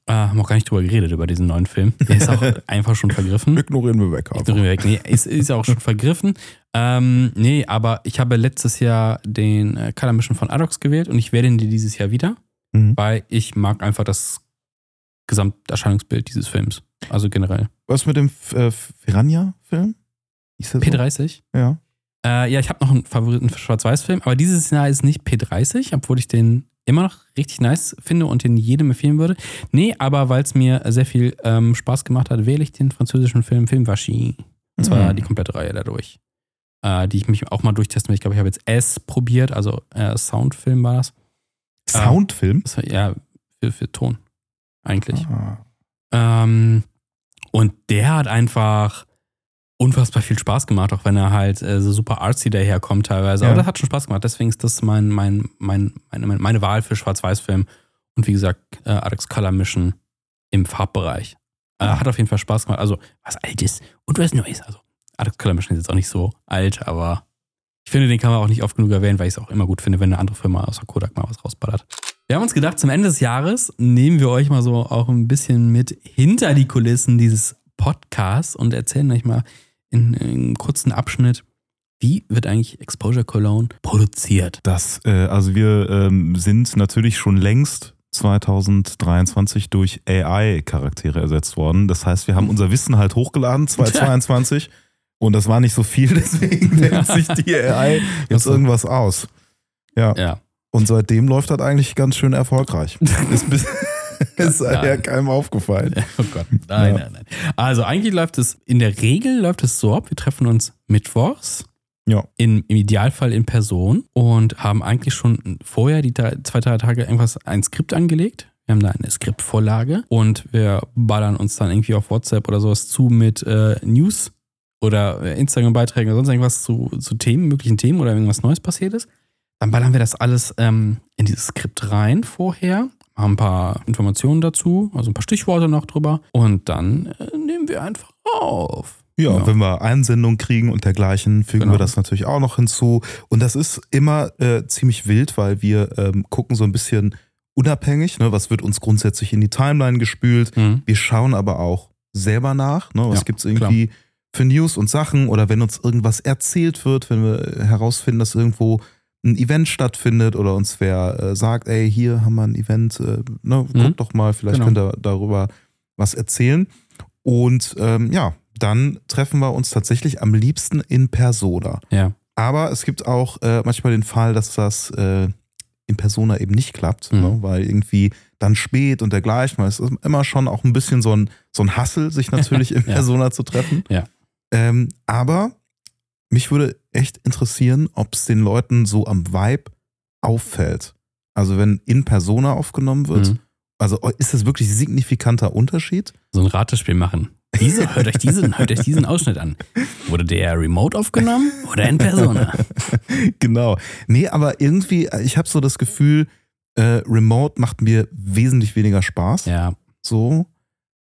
Äh, haben auch gar nicht drüber geredet, über diesen neuen Film. Der ist auch einfach schon vergriffen. Ignorieren wir weg. Ignorieren wir weg. Nee, ist, ist auch schon vergriffen. Ähm, nee, aber ich habe letztes Jahr den äh, Color Mission von Adox gewählt und ich werde ihn dieses Jahr wieder, Mhm. weil ich mag einfach das Gesamterscheinungsbild dieses Films. Also generell. Was mit dem äh, Piranha-Film? Hieß der so? P30? Ja. Äh, ja, ich habe noch einen Favoriten für Schwarz-Weiß-Film, aber dieses Jahr ist nicht P30, obwohl ich den immer noch richtig nice finde und den jedem empfehlen würde. Nee, aber weil es mir sehr viel ähm, Spaß gemacht hat, wähle ich den französischen Film Film Vachi. Und zwar Mhm. die komplette Reihe dadurch. Äh, die ich mich auch mal durchtesten will. Ich glaube, ich habe jetzt S probiert, also äh, Soundfilm war das. Soundfilm? das war, ja, für, für Ton eigentlich. Ah. Ähm, und der hat einfach unfassbar viel Spaß gemacht, auch wenn er halt äh, so super artsy daherkommt teilweise. Ja. Aber das hat schon Spaß gemacht. Deswegen ist das mein, mein, mein, meine, meine Wahl für Schwarz-Weiß-Film. Und wie gesagt, äh, Alex Color Mission im Farbbereich. Äh. Hat auf jeden Fall Spaß gemacht. Also was Altes und was Neues. Also Alex Color Mission ist jetzt auch nicht so alt, aber ich finde, den kann man auch nicht oft genug erwähnen, weil ich es auch immer gut finde, wenn eine andere Firma außer Kodak mal was rausballert. Wir haben uns gedacht, zum Ende des Jahres nehmen wir euch mal so auch ein bisschen mit hinter die Kulissen dieses Podcasts und erzählen euch mal in, in einem kurzen Abschnitt, wie wird eigentlich Exposure Cologne produziert? Das, äh, also wir ähm, sind natürlich schon längst 2023 durch AI-Charaktere ersetzt worden. Das heißt, wir haben unser Wissen halt hochgeladen 2022 und das war nicht so viel, deswegen denkt sich die AI jetzt so. irgendwas aus. Ja. Ja. Und seitdem läuft das eigentlich ganz schön erfolgreich. Ist, bis- ist ja Nein. keinem aufgefallen. Oh Gott. Nein, Ja. nein, nein. Also eigentlich läuft es, in der Regel läuft es so ab, wir treffen uns mittwochs. Ja. In, Im Idealfall in Person und haben eigentlich schon vorher, die zwei, drei Tage, irgendwas, ein Skript angelegt. Wir haben da eine Skriptvorlage und wir ballern uns dann irgendwie auf WhatsApp oder sowas zu mit äh, News oder äh, Instagram-Beiträgen oder sonst irgendwas zu, zu Themen, möglichen Themen oder irgendwas Neues passiert ist. Dann ballern wir das alles ähm, in dieses Skript rein vorher, haben ein paar Informationen dazu, also ein paar Stichworte noch drüber und dann äh, nehmen wir einfach auf. Ja, Ja. wenn wir Einsendungen kriegen und dergleichen, fügen Genau. wir das natürlich auch noch hinzu. Und das ist immer äh, ziemlich wild, weil wir ähm, gucken so ein bisschen unabhängig, ne, was wird uns grundsätzlich in die Timeline gespült. Mhm. Wir schauen aber auch selber nach, ne, was Ja, gibt's irgendwie für News und Sachen oder wenn uns irgendwas erzählt wird, wenn wir herausfinden, dass irgendwo ein Event stattfindet oder uns wer äh, sagt, ey, hier haben wir ein Event, äh, ne, Mhm. guck doch mal, vielleicht Genau. könnt ihr darüber was erzählen. Und ähm, ja, dann treffen wir uns tatsächlich am liebsten in Persona. Ja. Aber es gibt auch äh, manchmal den Fall, dass das äh, in Persona eben nicht klappt, Mhm. ne? weil irgendwie dann spät und dergleichen. weil Es ist immer schon auch ein bisschen so ein, so ein Hassel, sich natürlich in Ja. Persona zu treffen. Ja. Ähm, aber mich würde echt interessieren, ob es den Leuten so am Vibe auffällt. Also wenn in Persona aufgenommen wird, Mhm. also ist das wirklich signifikanter Unterschied? So ein Ratespiel machen. Diese, hört euch diesen, hört euch diesen Ausschnitt an. Wurde der remote aufgenommen oder in Persona? genau. Nee, aber irgendwie, ich habe so das Gefühl, äh, Remote macht mir wesentlich weniger Spaß. Ja. So.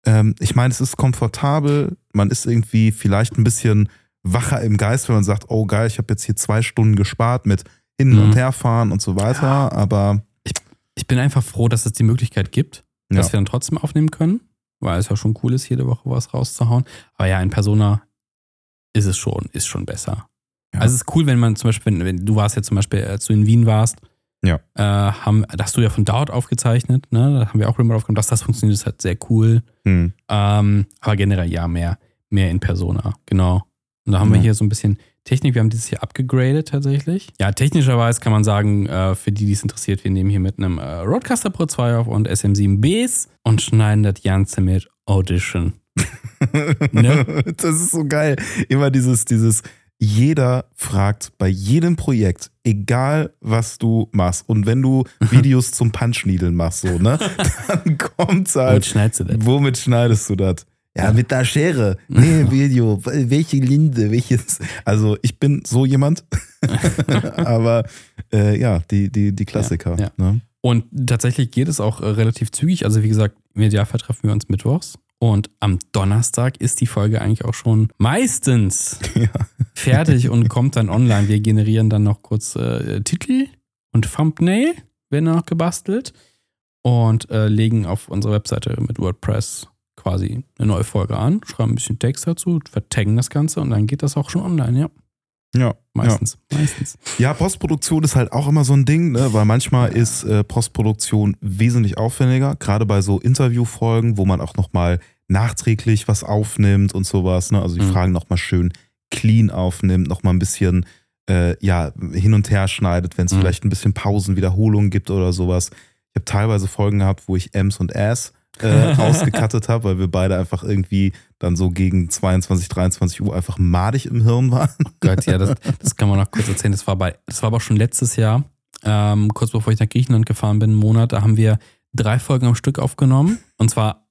Ähm, ich meine, es ist komfortabel, man ist irgendwie vielleicht ein bisschen wacher im Geist, wenn man sagt, oh geil, ich habe jetzt hier zwei Stunden gespart mit hin Mhm. und herfahren und so weiter, aber Ich bin einfach froh, dass es die Möglichkeit gibt, ja. dass wir dann trotzdem aufnehmen können, weil es ja schon cool ist, jede Woche was rauszuhauen. Aber ja, in Persona ist es schon, ist schon besser. Ja. Also es ist cool, wenn man zum Beispiel, wenn, wenn du warst ja zum Beispiel, als du in Wien warst, Ja. äh, haben, da hast du ja von dort aufgezeichnet, ne? Da haben wir auch remote aufgenommen, dass das funktioniert, ist halt sehr cool. Hm. Ähm, aber generell ja, mehr, mehr in Persona, genau. Und da haben wir Ja. hier so ein bisschen Technik. Wir haben dieses hier abgegradet tatsächlich. Ja, technischerweise kann man sagen, äh, für die, die es interessiert, wir nehmen hier mit einem äh, Rodecaster Pro 2 auf und SM7Bs und schneiden das Ganze mit Audition. Ne? Das ist so geil. Immer dieses, dieses, jeder fragt bei jedem Projekt, egal was du machst. Und wenn du Videos zum Punchniedeln machst, so, ne, dann Womit halt. schneidest du das? Womit schneidest du das? Ja, mit der Schere. Nee, Video. Welche Linse? Welches? Also, ich bin so jemand. Aber äh, ja, die, die, die Klassiker. Ja, Ne? Und tatsächlich geht es auch äh, relativ zügig. Also wie gesagt, im Idealfall treffen wir uns mittwochs. Und am Donnerstag ist die Folge eigentlich auch schon meistens Ja. fertig und kommt dann online. Wir generieren dann noch kurz äh, Titel und Thumbnail, werden noch gebastelt und äh, legen auf unserer Webseite mit WordPress quasi eine neue Folge an, schreiben ein bisschen Text dazu, vertaggen das Ganze und dann geht das auch schon online, ja. Ja, ja. Meistens. Meistens. Ja, Postproduktion ist halt auch immer so ein Ding, ne? weil manchmal ist äh, Postproduktion wesentlich aufwendiger, gerade bei so Interviewfolgen, wo man auch nochmal nachträglich was aufnimmt und sowas. Ne? Also die Mhm. Fragen nochmal schön clean aufnimmt, nochmal ein bisschen äh, ja, hin und her schneidet, wenn es Mhm. vielleicht ein bisschen Pausen, Wiederholungen gibt oder sowas. Ich habe teilweise Folgen gehabt, wo ich Ems und Ass äh, ausgekattet habe, weil wir beide einfach irgendwie dann so gegen 22, 23 Uhr einfach madig im Hirn waren. Gott, ja, das, das kann man noch kurz erzählen. Das war bei, das war aber auch schon letztes Jahr, ähm, kurz bevor ich nach Griechenland gefahren bin, einen Monat, da haben wir drei Folgen am Stück aufgenommen. Und zwar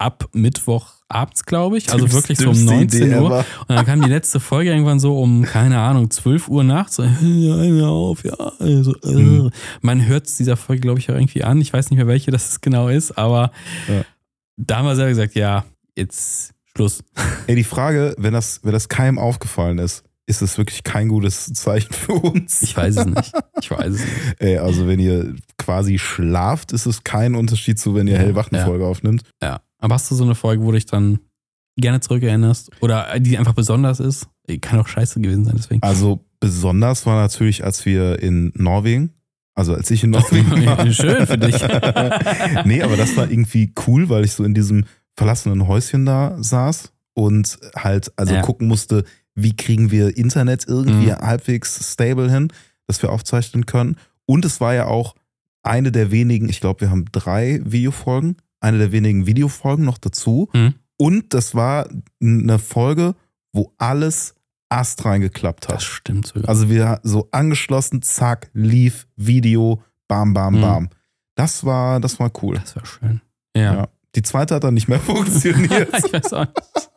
ab Mittwoch abends, glaube ich. Also wirklich so um Dümmste 19 Idee Uhr. Und dann kam die letzte Folge irgendwann so um, keine Ahnung, 12 Uhr nachts. So, ja, auf, ja. Also, äh. Mhm. Man hört es dieser Folge, glaube ich, auch irgendwie an. Ich weiß nicht mehr, welche das genau ist, aber Ja. da haben wir selber gesagt, ja, jetzt Schluss. Ey, die Frage, wenn das, wenn das keinem aufgefallen ist, ist es wirklich kein gutes Zeichen für uns. Ich weiß es nicht. Ich weiß es nicht. Ey, also wenn ihr quasi schlaft, ist es kein Unterschied zu, wenn ihr Ja, Hellwachenfolge aufnimmt. Ja. Aber hast du so eine Folge, wo du dich dann gerne zurückerinnerst? Oder die einfach besonders ist? Kann auch scheiße gewesen sein, deswegen. Also besonders war natürlich, als wir in Norwegen, also als ich in Norwegen war. Schön für dich. nee, aber das war irgendwie cool, weil ich so in diesem verlassenen Häuschen da saß und halt also Ja. gucken musste, wie kriegen wir Internet irgendwie Mhm. halbwegs stable hin, dass wir aufzeichnen können. Und es war ja auch eine der wenigen, ich glaube, wir haben drei Videofolgen, eine der wenigen Videofolgen noch dazu. Mhm. Und das war eine Folge, wo alles astrein geklappt hat. Das stimmt sogar. Also wir so angeschlossen, zack, lief, Video, bam, bam, Mhm. bam. Das war, das war cool. das war schön. Ja. Ja. Die zweite hat dann nicht mehr funktioniert. ich weiß auch nicht.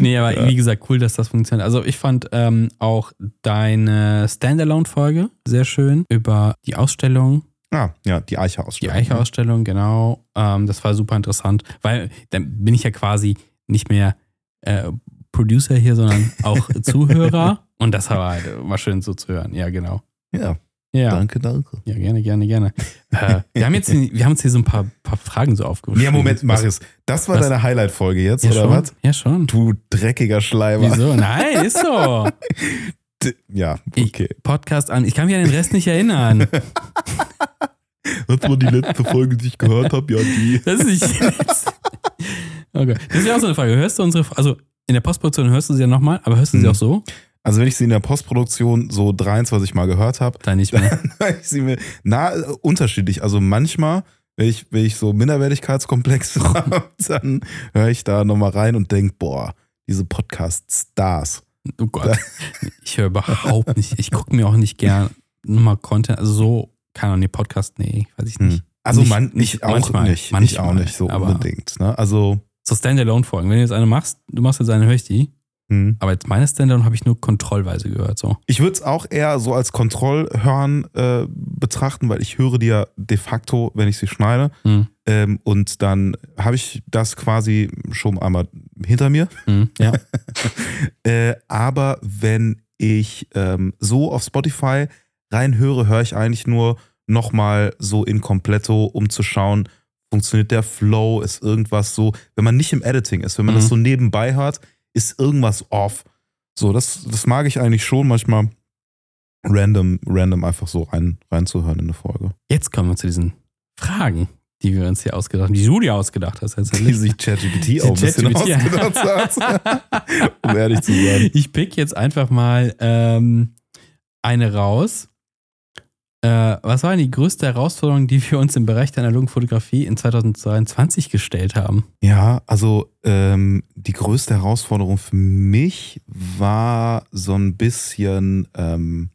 Nee, aber Ja. wie gesagt, cool, dass das funktioniert. Also ich fand ähm, auch deine Standalone-Folge sehr schön über die Ausstellung, ah, ja, die die Eiche-Ausstellung. Eiche-Ausstellung, genau. Ähm, das war super interessant, weil dann bin ich ja quasi nicht mehr äh, Producer hier, sondern auch Zuhörer. Und das war halt mal schön so zu hören. Ja, genau. Ja, Ja, danke, danke. ja gerne, gerne, gerne. Äh, wir, haben jetzt, wir haben uns hier so ein paar, paar Fragen so aufgeschrieben. Ja, Moment, Marius, das war was- deine Highlight-Folge jetzt, Ja, oder schon. was? Ja, schon. Du dreckiger Schleimer. Wieso? Nein, ist so. Ja, Ich- okay. Podcast an. Ich kann mich an den Rest nicht erinnern. Das war die letzte Folge, die ich gehört habe, ja, die. Das ist nicht. Okay. Das ist ja auch so eine Frage. Hörst du unsere, also in der Postproduktion hörst du sie ja nochmal, aber hörst du sie Mhm. auch so? Also wenn ich sie in der Postproduktion so 23 Mal gehört habe, Dann nicht mehr. höre ich sie mir, na, äh, unterschiedlich. Also manchmal, wenn ich, wenn ich so Minderwertigkeitskomplexe habe, dann höre ich da nochmal rein und denke, boah, diese Podcast-Stars. Oh Gott. Ich höre überhaupt nicht. Ich gucke mir auch nicht gern nochmal Content. Also so, keine Ahnung, nee, Podcast, nee, weiß ich nicht. Also Nicht- man, nicht- nicht, auch manchmal, nicht. ich manchmal, auch nicht so unbedingt. Ne? Also, So Standalone-Folgen. Wenn du jetzt eine machst, du machst jetzt eine, höre ich die. Hm. Aber jetzt meine Standalone habe ich nur kontrollweise gehört. So. ich würde es auch eher so als Kontrollhören äh, betrachten, weil ich höre die ja de facto, wenn ich sie schneide. Hm. Ähm, und dann habe ich das quasi schon einmal hinter mir. Hm. Ja. Äh, aber wenn ich ähm, so auf Spotify reinhöre, höre ich eigentlich nur nochmal so in Kompletto, um zu schauen, funktioniert der Flow, ist irgendwas so, wenn man nicht im Editing ist, wenn man Mhm. das so nebenbei hört, ist irgendwas off. So, das, das mag ich eigentlich schon manchmal random, random einfach so rein, reinzuhören in eine Folge. Jetzt kommen wir zu diesen Fragen. die wir uns hier ausgedacht haben, die du dir ausgedacht hast. Die sich ChatGPT auch ein bisschen ausgedacht hat. um ehrlich zu sein. Ich pick jetzt einfach mal ähm, eine raus. Äh, was war denn die größte Herausforderung, die wir uns im Bereich der analogen Fotografie in 2022 gestellt haben? Ja, also ähm, die größte Herausforderung für mich war so ein bisschen ähm,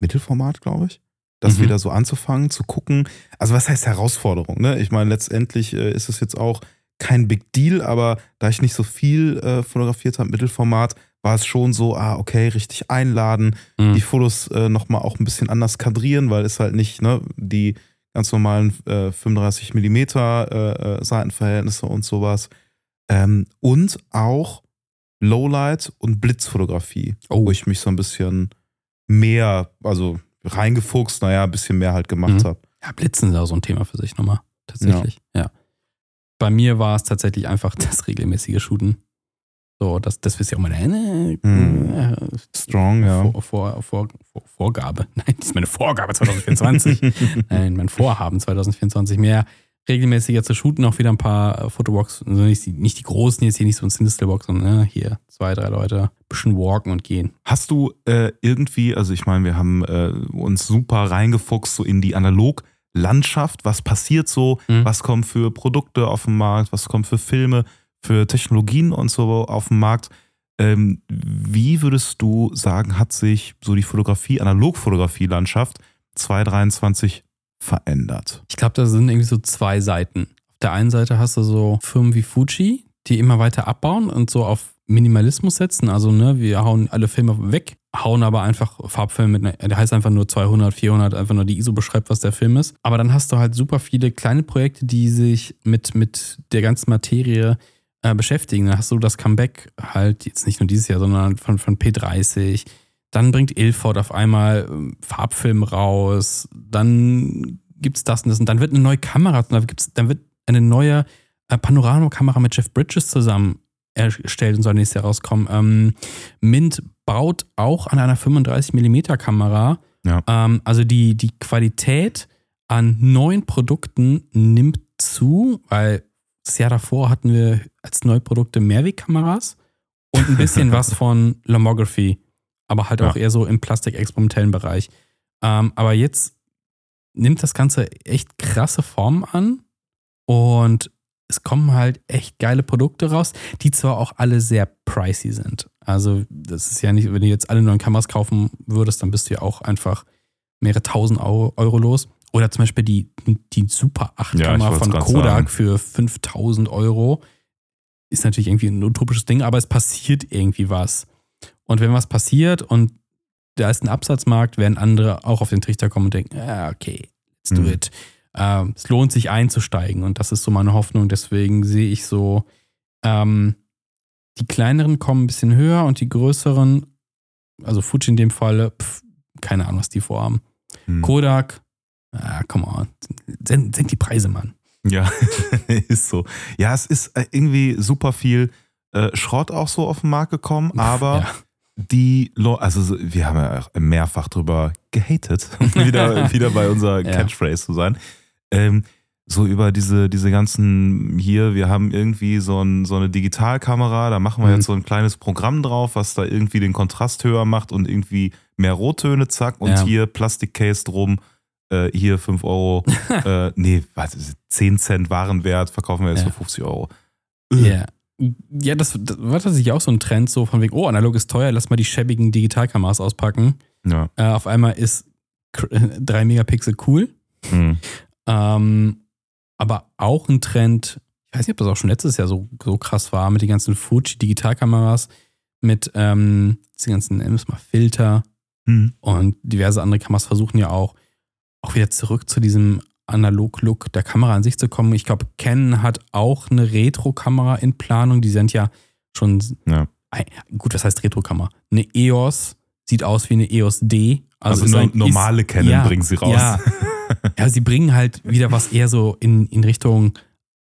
Mittelformat, glaube ich. Das mhm. wieder so anzufangen, zu gucken. Also was heißt Herausforderung? Ne? Ich meine, letztendlich äh, ist es jetzt auch kein Big Deal, aber da ich nicht so viel äh, fotografiert habe, Mittelformat, war es schon so, ah, okay, richtig einladen, mhm. die Fotos äh, nochmal auch ein bisschen anders kadrieren, weil es halt nicht ne, die ganz normalen äh, 35 Millimeter äh, äh, Seitenverhältnisse und sowas. Ähm, und auch Lowlight und Blitzfotografie, oh. wo ich mich so ein bisschen mehr, also reingefuchst, naja, ein bisschen mehr halt gemacht mhm. habe. Ja, Blitzen ist auch so ein Thema für sich nochmal, tatsächlich. Ja. ja. Bei mir war es tatsächlich einfach das regelmäßige Shooten. So, das, das ist ja auch meine äh, hm. Strong, ja. Vor, vor, vor, Vorgabe. Nein, das ist meine Vorgabe 2024. Nein, mein Vorhaben 2024 mehr regelmäßiger zu shooten, auch wieder ein paar Fotowalks, also nicht, nicht die großen, jetzt hier nicht so ein Sinistelbox, sondern ne, hier zwei, drei Leute, bisschen walken und gehen. Hast du äh, irgendwie, also ich meine, wir haben äh, uns super reingefuchst so in die Analoglandschaft, was passiert so, mhm. was kommt für Produkte auf den Markt, was kommt für Filme, für Technologien und so auf dem Markt. Ähm, wie würdest du sagen, hat sich so die Fotografie, Analogfotografie-Landschaft 2023 verändert? Ich glaube, da sind irgendwie so zwei Seiten. Auf der einen Seite hast du so Firmen wie Fuji, die immer weiter abbauen und so auf Minimalismus setzen. Also, ne, wir hauen alle Filme weg, hauen aber einfach Farbfilme mit, der heißt einfach nur 200, 400, einfach nur die ISO beschreibt, was der Film ist. Aber dann hast du halt super viele kleine Projekte, die sich mit, mit der ganzen Materie äh, beschäftigen. Dann hast du das Comeback halt jetzt nicht nur dieses Jahr, sondern von, von P30. Dann bringt Ilford auf einmal ähm, Farbfilm raus. Dann gibt es das und das. Und dann wird eine neue Kamera, dann, gibt's, dann wird eine neue äh, Panoramakamera mit Jeff Bridges zusammen erstellt und soll nächstes Jahr rauskommen. Ähm, Mint baut auch an einer 35mm Kamera. Ja. Ähm, also die, die Qualität an neuen Produkten nimmt zu, weil das Jahr davor hatten wir als neue Produkte Mehrwegkameras und ein bisschen was von Lomography, aber halt auch eher so im plastikexperimentellen Bereich. Ähm, aber jetzt nimmt das Ganze echt krasse Formen an und es kommen halt echt geile Produkte raus, die zwar auch alle sehr pricey sind. Also, das ist ja nicht, wenn du jetzt alle neuen Kameras kaufen würdest, dann bist du ja auch einfach mehrere tausend Euro, Euro los. Oder zum Beispiel die, die Super 8-Kamera ja, von Kodak sagen. für 5000 Euro. Ist natürlich irgendwie ein utopisches Ding, aber es passiert irgendwie was. Und wenn was passiert und da ist ein Absatzmarkt, werden andere auch auf den Trichter kommen und denken, ja, okay, let's do mhm. it. Ähm, es lohnt sich einzusteigen und das ist so meine Hoffnung. Deswegen sehe ich so, ähm, die kleineren kommen ein bisschen höher und die größeren, also Fuji in dem Fall, pf, keine Ahnung, was die vorhaben. Mhm. Kodak Ah, come on. Senk, senk die Preise, Mann. Ja, ist so. Ja, es ist äh, irgendwie super viel äh, Schrott auch so auf den Markt gekommen, aber ja. die, Leute, also wir haben ja mehrfach drüber gehatet, wieder, wieder bei unserer Catchphrase zu sein. Ähm, so über diese, diese ganzen hier, wir haben irgendwie so, ein, so eine Digitalkamera, da machen wir mhm. jetzt so ein kleines Programm drauf, was da irgendwie den Kontrast höher macht und irgendwie mehr Rottöne, zack, und ja. hier Plastikcase drum äh, hier 5 Euro, äh, nee, was, 10 Cent Warenwert, verkaufen wir jetzt ja. für 50 Euro. Ja. Yeah. Ja, das, das war tatsächlich auch so ein Trend, so von wegen, oh, analog ist teuer, lass mal die schäbigen Digitalkameras auspacken. Ja. Äh, auf einmal ist 3 Megapixel cool. Mhm. Ähm, aber auch ein Trend, ich weiß nicht, ob das auch schon letztes Jahr so, so krass war, mit den ganzen Fuji-Digitalkameras, mit ähm, diesen ganzen, nennen mal Filter mhm. und diverse andere Kameras versuchen ja auch, auch wieder zurück zu diesem Analog-Look der Kamera an sich zu kommen. Ich glaube, Canon hat auch eine Retro-Kamera in Planung. Die sind ja schon. Ja. Gut, was heißt Retro-Kamera? Eine EOS sieht aus wie eine EOS D. Also, also eine normale ist, Canon ja, bringen sie raus. Ja. ja, sie bringen halt wieder was eher so in, in Richtung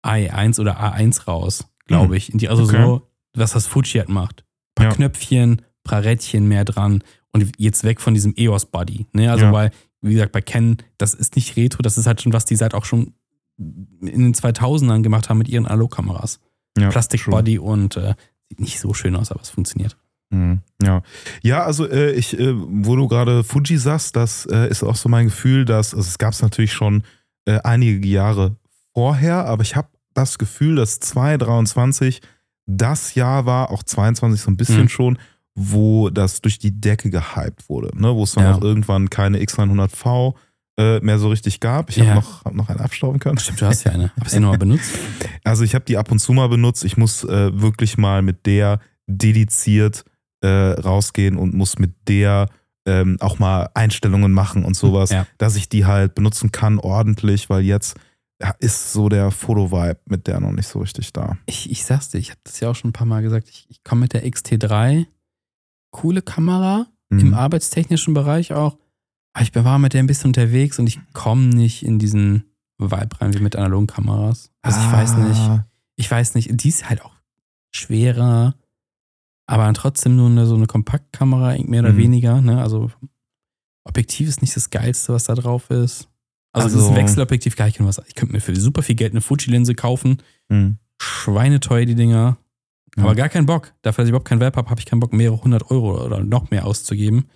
i1 oder A1 raus, glaube hm. ich. also okay. so, was das Fuji halt macht. Ein paar ja. Knöpfchen, paar Rädchen mehr dran und jetzt weg von diesem EOS-Body. Ne? Also, ja. weil wie gesagt, bei Ken, das ist nicht Retro, das ist halt schon was, die seit auch schon in den 2000ern gemacht haben mit ihren Analogkameras. Ja, Plastikbody und äh, sieht nicht so schön aus, aber es funktioniert. Mhm, Ja, ja, also äh, ich, äh, wo du gerade Fuji sagst, das äh, ist auch so mein Gefühl, dass also es gab es natürlich schon äh, einige Jahre vorher, aber ich habe das Gefühl, dass 2023 das Jahr war, auch 22 so ein bisschen Mhm. schon, wo das durch die Decke gehypt wurde, ne? wo es dann Ja. auch irgendwann keine X100V äh, mehr so richtig gab. Ich Ja. habe noch, hab noch einen abstauben können. Stimmt, du hast ja eine. Hab sie nochmal benutzt? Also ich habe die ab und zu mal benutzt. Ich muss äh, wirklich mal mit der dediziert äh, rausgehen und muss mit der ähm, auch mal Einstellungen machen und sowas, Ja. dass ich die halt benutzen kann ordentlich, weil jetzt ist so der Foto-Vibe mit der noch nicht so richtig da. Ich, ich sag's dir, ich habe das ja auch schon ein paar Mal gesagt. Ich, ich komme mit der XT3. Coole Kamera, im Mhm. arbeitstechnischen Bereich auch. Aber ich war mit der ein bisschen unterwegs und ich komme nicht in diesen Vibe rein wie mit analogen Kameras. Also ich weiß nicht. Ah, Ich weiß nicht. Die ist halt auch schwerer, aber trotzdem nur eine, so eine Kompaktkamera, mehr oder Mhm. weniger. Ne? Also Objektiv ist nicht das Geilste, was da drauf ist. Also, Also- das ist ein Wechselobjektiv gar nicht was. Ich könnte mir für super viel Geld eine Fuji-Linse kaufen. Mhm. Schweineteuer die Dinger. Ja. Aber gar keinen Bock. Dafür, dass ich überhaupt keinen Web habe, habe ich keinen Bock, mehrere hundert Euro oder noch mehr auszugeben.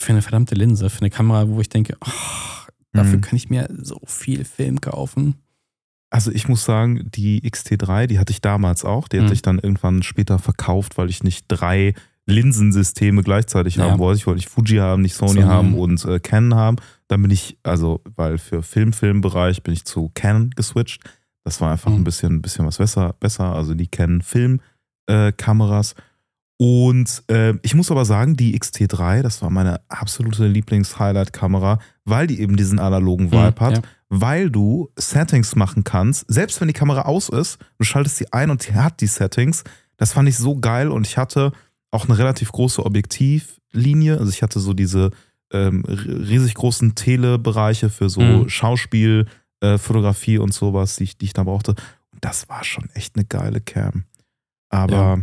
Für eine verdammte Linse, für eine Kamera, wo ich denke, ach, dafür Mhm. kann ich mir so viel Film kaufen. Also ich muss sagen, die XT3, die hatte ich damals auch. Die Mhm. hatte ich dann irgendwann später verkauft, weil ich nicht drei Linsensysteme gleichzeitig Ja. haben wollte. Ich wollte nicht Fuji haben, nicht Sony Sondern- haben und äh, Canon haben. Dann bin ich, also, weil für Film-Film-Bereich bin ich zu Canon geswitcht. Das war einfach Mhm. ein bisschen, ein bisschen was besser, besser. Also die Canon Film-Kameras. und äh, ich muss aber sagen, die XT3, das war meine absolute Lieblings-Highlight-Kamera, weil die eben diesen analogen Vibe hat ja. weil du Settings machen kannst, selbst wenn die Kamera aus ist, du schaltest sie ein und sie hat die Settings. Das fand ich so geil und ich hatte auch eine relativ große Objektivlinie. Also ich hatte so diese ähm, riesig großen Telebereiche für so Mhm. Schauspiel, äh, Fotografie und sowas, die ich, die ich da brauchte. Und das war schon echt eine geile Cam. Aber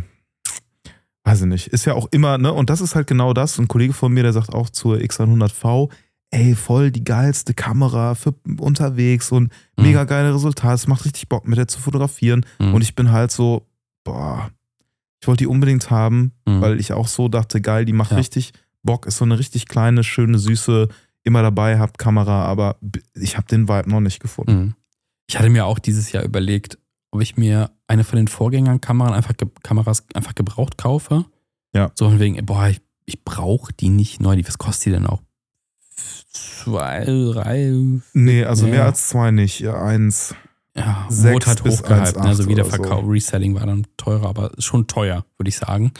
weiß ich nicht, ist ja auch immer, ne? Und das ist halt genau das. Ein Kollege von mir, der sagt auch zur X100V, ey, voll die geilste Kamera für unterwegs und Mhm. mega geile Resultate. Es macht richtig Bock, mit der zu fotografieren. Mhm. Und ich bin halt so, boah, ich wollte die unbedingt haben, Mhm. weil ich auch so dachte, geil, die macht Ja. richtig Bock, ist so eine richtig kleine, schöne, süße, immer dabei hab Kamera, aber ich habe den Vibe noch nicht gefunden. Mhm. Ich hatte mir auch dieses Jahr überlegt, ob ich mir eine von den Vorgängern Kameran einfach Kameras einfach gebraucht kaufe. Ja. So von wegen, boah, ich, ich brauche die nicht neu. Die, was kostet die denn auch? Zwei, drei, Nee, also Ja. mehr als zwei nicht, ja, eins. ja, Sechs wurde halt hochgehypt. 1,8 Also Wiederverkauf, Reselling war dann teurer, aber schon teuer, würde ich sagen.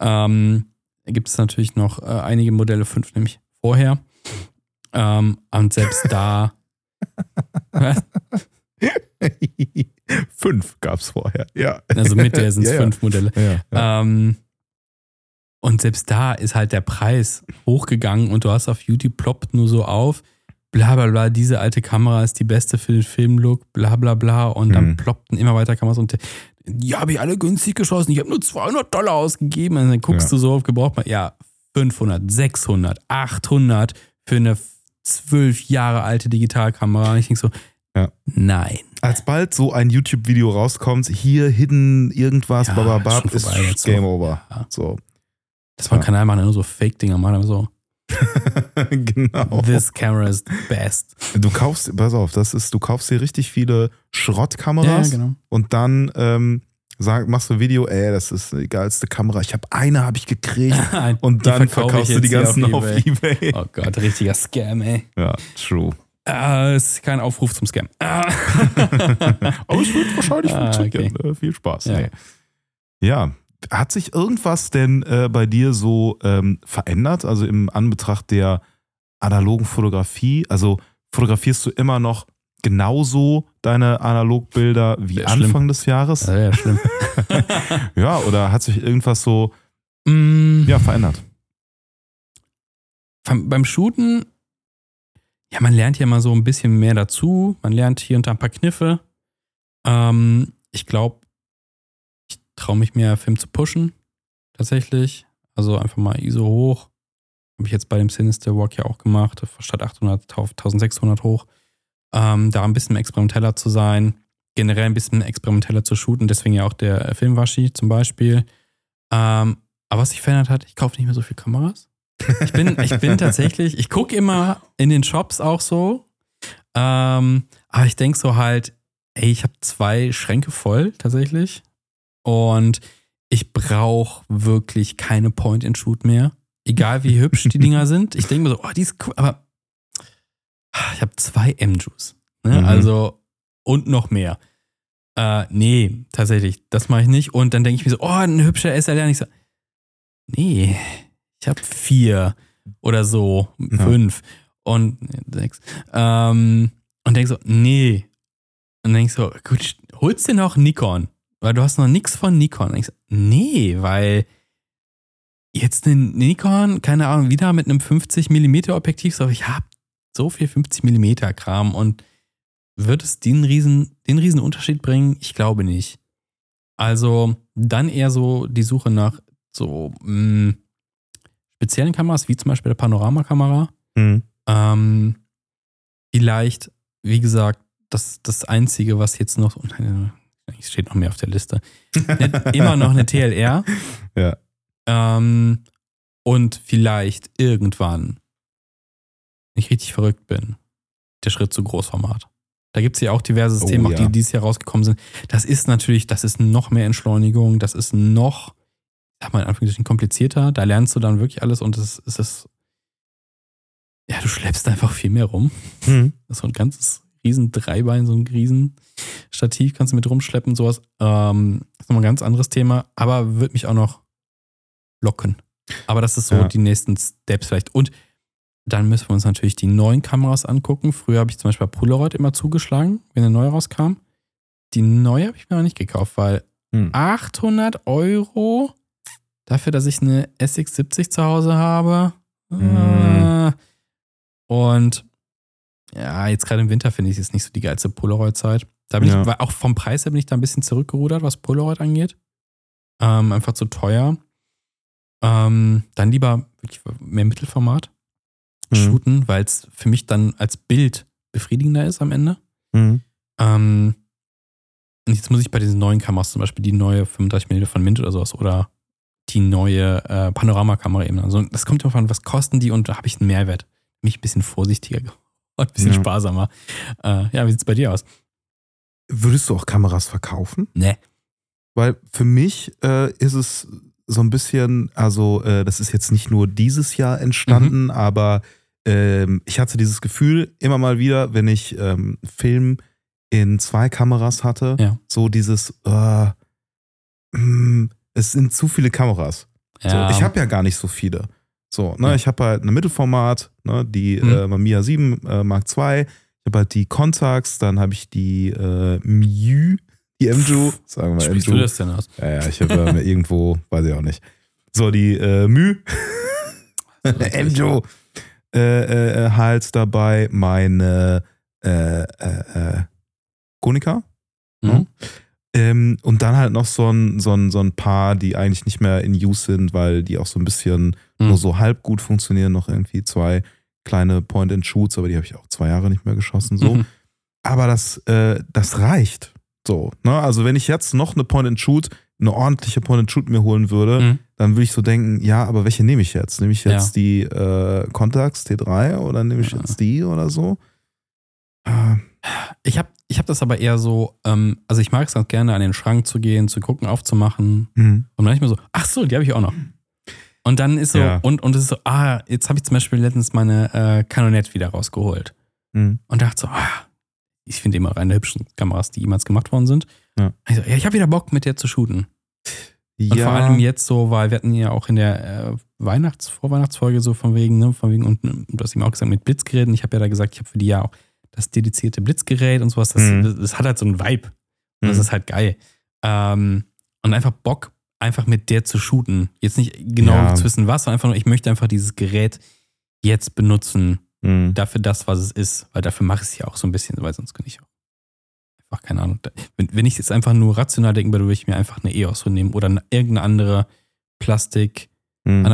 Ja. Ähm, gibt es natürlich noch äh, einige Modelle 5, nämlich vorher. Ähm, und selbst da. Was? Fünf gab's vorher, ja. Also mit der sind es Ja, ja. fünf Modelle. Ja, ja. Ähm, und selbst da ist halt der Preis hochgegangen und du hast auf YouTube ploppt nur so auf, bla bla bla, diese alte Kamera ist die beste für den Filmlook, bla bla bla. Und dann Mhm. ploppten immer weiter Kameras und die habe ich alle günstig geschossen, ich habe nur 200 Dollar ausgegeben. Und dann guckst Ja. du so auf Gebraucht, ja, 500, 600, 800 für eine zwölf Jahre alte Digitalkamera. Und ich denke so, Ja. nein. Als bald so ein YouTube-Video rauskommt, hier hidden irgendwas, Ja, bababab, ist schon ist, vorbei jetzt so. Game over. Ja. So. Das war ein Ja. Kanal, machen, nur so Fake-Dinger machen, so, genau. this camera is the best. Du kaufst, pass auf, das ist, du kaufst dir richtig viele Schrottkameras genau. und dann ähm, sag, machst du ein Video, ey, das ist die geilste Kamera. Ich habe eine, habe ich gekriegt. Und dann verkaufst du die ganzen auf auf Ebay. Oh Gott, richtiger Scam, ey. Ja, true. Äh, ist kein Aufruf zum Scam. Ah. Aber es wird wahrscheinlich Ah, funktionieren. Äh, Viel Spaß. Ja. Ja. ja. Hat sich irgendwas denn äh, bei dir so ähm, verändert? Also im Anbetracht der analogen Fotografie? Also fotografierst du immer noch genauso deine Analogbilder wie schlimm. Anfang des Jahres? Ja, ja, schlimm. Ja, oder hat sich irgendwas so Mm, ja, verändert? beim, Shooten, ja, man lernt ja mal so ein bisschen mehr dazu. Man lernt hier und da ein paar Kniffe. Ähm, ich glaube, ich traue mich mehr, Film zu pushen. Tatsächlich. Also einfach mal ISO hoch. Habe ich jetzt bei dem Sinister Walk ja auch gemacht. Statt 800 auf 1600 hoch. Ähm, da ein bisschen experimenteller zu sein, generell ein bisschen experimenteller zu shooten, deswegen ja auch der Filmwaschi zum Beispiel. Ähm, aber was sich verändert hat, ich kaufe nicht mehr so viele Kameras. Ich bin, ich bin tatsächlich, ich gucke immer in den Shops auch so. Ähm, aber ich denke so halt, ey, ich habe zwei Schränke voll tatsächlich. Und ich brauche wirklich keine Point-and-Shoot mehr. Egal wie hübsch die Dinger sind. Ich denke mir so, oh, die ist cool, aber ich habe zwei M-Juice. Ne? Mhm. Also, und noch mehr. Äh, nee, tatsächlich, das mache ich nicht. Und dann denke ich mir so, oh, ein hübscher SLR. Und ich so, nee, ich habe vier oder so, ja. fünf und sechs. Ähm, und denke so, nee. Und denke so, gut, holst du noch Nikon? Weil du hast noch nichts von Nikon. Und ich so, nee, weil jetzt eine Nikon, keine Ahnung, wieder mit einem 50 mm Objektiv, so ich habe so viel 50 mm Kram und wird es den riesen, den riesen Unterschied bringen? Ich glaube nicht. Also dann eher so die Suche nach so mh, mm, speziellen Kameras, wie zum Beispiel der Panoramakamera. Mhm. Ähm, vielleicht, wie gesagt, das, das Einzige, was jetzt noch, es steht noch mehr auf der Liste, immer noch eine TLR. Ja. Ähm, und vielleicht irgendwann, ich richtig verrückt bin, der Schritt zu Großformat. Da gibt es ja auch diverse oh Systeme, oh, ja. die dieses Jahr rausgekommen sind. Das ist natürlich, das ist noch mehr Entschleunigung, das ist noch, sag mal in Anführungszeichen, komplizierter. Da lernst du dann wirklich alles und es, es ist, ja, du schleppst einfach viel mehr rum. Das ist so ein ganzes riesen Dreibein, so ein riesen Stativ kannst du mit rumschleppen, sowas. Ähm, ist nochmal ein ganz anderes Thema, aber wird mich auch noch locken. Aber das ist so ja. die nächsten Steps vielleicht. Und dann müssen wir uns natürlich die neuen Kameras angucken. Früher habe ich zum Beispiel Polaroid immer zugeschlagen, wenn eine neue rauskam. Die neue habe ich mir noch nicht gekauft, weil hm. 800 Euro dafür, dass ich eine SX70 zu Hause habe. Hm. Äh, und ja, jetzt gerade im Winter finde ich es nicht so die geilste Polaroid-Zeit. Da bin ja. ich, auch vom Preis her bin ich da ein bisschen zurückgerudert, was Polaroid angeht. Ähm, einfach zu teuer. Ähm, dann lieber wirklich mehr Mittelformat mhm. shooten, weil es für mich dann als Bild befriedigender ist am Ende. Mhm. Ähm, und jetzt muss ich bei diesen neuen Kameras, zum Beispiel die neue 35 mm von Mint oder sowas oder die neue äh, Panoramakamera eben. Also das kommt immer an, was kosten die und da habe ich einen Mehrwert. Mich ein bisschen vorsichtiger und ein bisschen ja. sparsamer. Äh, ja, wie sieht es bei dir aus? Würdest du auch Kameras verkaufen? Nee. Weil für mich äh, ist es so ein bisschen, also äh, das ist jetzt nicht nur dieses Jahr entstanden, mhm. aber ähm, ich hatte dieses Gefühl immer mal wieder, wenn ich ähm, Film in zwei Kameras hatte, ja. so dieses, äh, mh, es sind zu viele Kameras. Ja. So, ich habe ja gar nicht so viele. So, ne, ja. ich habe halt eine Mittelformat, ne, die mhm. äh, Mamiya 7 äh, Mark II. Ich habe halt die Contax, dann habe ich die äh, Miu, die MJU. Sagen wir Sprichst du das denn aus? Ja, ja, ich habe äh, irgendwo, weiß ich auch nicht. So, die äh, Mü, MJU, äh, äh, halt dabei meine äh, äh, äh, Konica. Mhm. Ne? Ähm, und dann halt noch so ein, so, ein, so ein paar, die eigentlich nicht mehr in Use sind, weil die auch so ein bisschen mhm. nur so halb gut funktionieren. Noch irgendwie zwei kleine Point-and-Shoots, aber die habe ich auch zwei Jahre nicht mehr geschossen. So. Mhm. Aber das, äh, das reicht. So, ne? Also, wenn ich jetzt noch eine Point-and-Shoot, eine ordentliche Point-and-Shoot mir holen würde, mhm. dann würde ich so denken, ja, aber welche nehme ich jetzt? Nehme ich jetzt ja. die äh, Contax T3 oder nehme ich ja. jetzt die oder so? Ich habe ich hab das aber eher so, ähm, also ich mag es ganz gerne, an den Schrank zu gehen, zu gucken, aufzumachen. Mhm. Und dann ich mir so, ach so, die habe ich auch noch. Und dann ist so, ja. und, und es ist so, ah, jetzt habe ich zum Beispiel letztens meine äh, Canonette wieder rausgeholt. Mhm. Und dachte so, ah, ich finde immer eine der hübschen Kameras, die jemals gemacht worden sind. Ja. Ich, so, ja, ich habe wieder Bock, mit der zu shooten. Ja. Und vor allem jetzt so, weil wir hatten ja auch in der äh, Weihnachts-, Vorweihnachtsfolge so von wegen, ne, von wegen, und du hast ihm auch gesagt, mit Blitzgeräten. Ich habe ja da gesagt, ich habe für die ja auch das dedizierte Blitzgerät und sowas, das, mhm. das, das hat halt so einen Vibe. Und mhm. das ist halt geil. Ähm, und einfach Bock, einfach mit der zu shooten. Jetzt nicht genau ja. zu wissen, was, sondern einfach nur, ich möchte einfach dieses Gerät jetzt benutzen. Mhm. Dafür das, was es ist. Weil dafür mache ich es ja auch so ein bisschen, weil sonst könnte ich auch. Einfach keine Ahnung. Wenn, wenn ich jetzt einfach nur rational denken würde, würde ich mir einfach eine EOS so nehmen oder eine, irgendeine andere Plastik, mhm.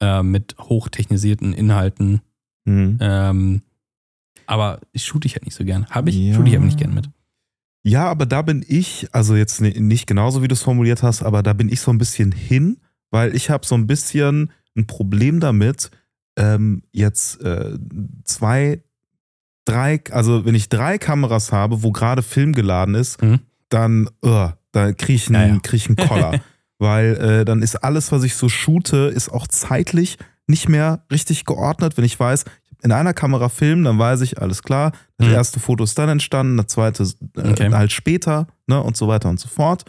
Äh, mit hochtechnisierten Inhalten. Mhm. Ähm, Aber ich shoote ich halt nicht so gern. Habe ich, ja. shoote ich aber nicht gern mit. Ja, aber da bin ich, also jetzt nicht genauso, wie du es formuliert hast, aber da bin ich so ein bisschen hin, weil ich habe so ein bisschen ein Problem damit, ähm, jetzt äh, zwei, drei, also wenn ich drei Kameras habe, wo gerade Film geladen ist, mhm. dann, uh, da kriege ich, einen, ja, ja. krieg ich einen Koller. weil äh, dann ist alles, was ich so shoote, ist auch zeitlich nicht mehr richtig geordnet. Wenn ich weiß, in einer Kamera filmen, dann weiß ich, alles klar, das mhm. erste Foto ist dann entstanden, das zweite äh, okay. halt später, ne, und so weiter und so fort.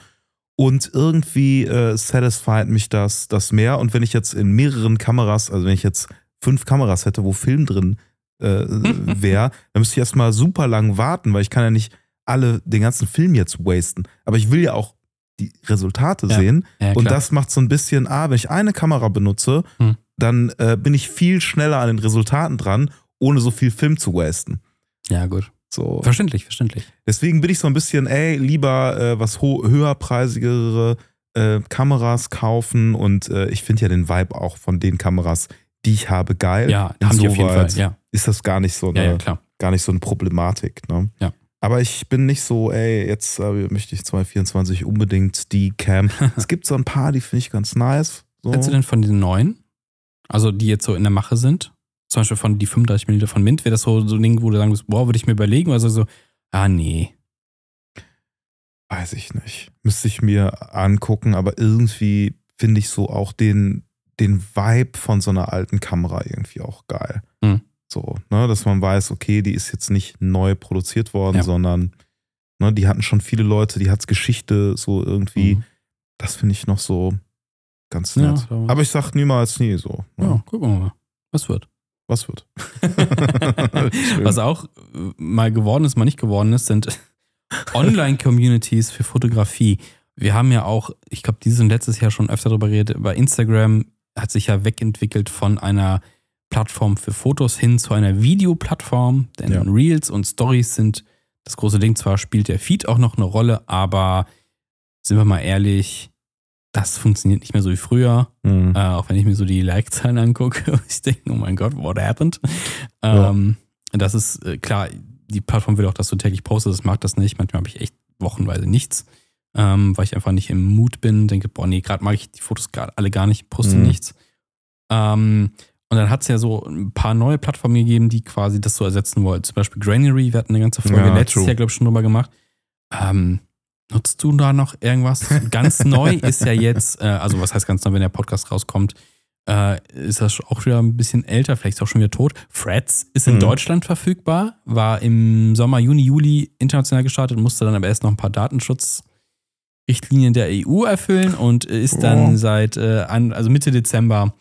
Und irgendwie äh, satisfied mich das, das mehr. Und wenn ich jetzt in mehreren Kameras, also wenn ich jetzt fünf Kameras hätte, wo Film drin äh, wäre, dann müsste ich erstmal super lang warten, weil ich kann ja nicht alle den ganzen Film jetzt wasten. Aber ich will ja auch die Resultate ja. sehen. Ja, und das macht so ein bisschen, ah, wenn ich eine Kamera benutze, hm. dann äh, bin ich viel schneller an den Resultaten dran, ohne so viel Film zu wasten. Ja, gut. So. Verständlich, verständlich. Deswegen bin ich so ein bisschen, ey, lieber äh, was höherpreisigere äh, Kameras kaufen und äh, ich finde ja den Vibe auch von den Kameras, die ich habe, geil. Ja, haben die auf jeden Fall, ja. Ist das gar nicht so eine, ja, ja, gar nicht so eine Problematik. Ne? Ja. Aber ich bin nicht so, ey, jetzt äh, möchte ich 2024 unbedingt die Cam. es gibt so ein paar, die finde ich ganz nice. So. Kennst du denn von den neuen? Also die jetzt so in der Mache sind? Zum Beispiel von die 35 mm von Mint, wäre das so, so ein Ding, wo du sagen würdest, boah, würde ich mir überlegen, oder so, ah, nee. Weiß ich nicht. Müsste ich mir angucken, aber irgendwie finde ich so auch den, den Vibe von so einer alten Kamera irgendwie auch geil. Hm. So, ne, dass man weiß, okay, die ist jetzt nicht neu produziert worden, ja. sondern ne, die hatten schon viele Leute, die hat Geschichte so irgendwie. Mhm. Das finde ich noch so ganz nett. Ja, aber ich sag niemals nie so. Ne? Ja, gucken wir mal. Was wird? Was wird? Was auch äh, mal geworden ist, mal nicht geworden ist, sind Online-Communities für Fotografie. Wir haben ja auch, ich glaube, dieses und letztes Jahr schon öfter darüber geredet, bei Instagram hat sich ja wegentwickelt von einer Plattform für Fotos hin zu einer Videoplattform, denn ja. Reels und Stories sind das große Ding. Zwar spielt der Feed auch noch eine Rolle, aber sind wir mal ehrlich, das funktioniert nicht mehr so wie früher. Mhm. Äh, auch wenn ich mir so die Like-Zahlen angucke, ich denke, oh mein Gott, what happened? Ja. Ähm, das ist äh, klar, die Plattform will auch, dass du täglich postest, das mag das nicht. Manchmal habe ich echt wochenweise nichts, ähm, weil ich einfach nicht im Mut bin. Denke, boah, nee, gerade mag ich die Fotos gerade alle gar nicht, poste mhm. nichts. Ähm, und dann hat es ja so ein paar neue Plattformen gegeben, die quasi das so ersetzen wollten. Zum Beispiel Granary, wir hatten eine ganze Folge ja, letztes true. Jahr, glaube ich, schon drüber gemacht. Ähm, nutzt du da noch irgendwas? ganz neu ist ja jetzt, äh, also was heißt ganz neu, wenn der Podcast rauskommt, äh, ist das auch wieder ein bisschen älter, vielleicht auch schon wieder tot. Freds ist in mhm. Deutschland verfügbar, war im Sommer, Juni, Juli international gestartet, musste dann aber erst noch ein paar Datenschutzrichtlinien der EU erfüllen und ist dann oh. seit, äh, an, also Mitte Dezember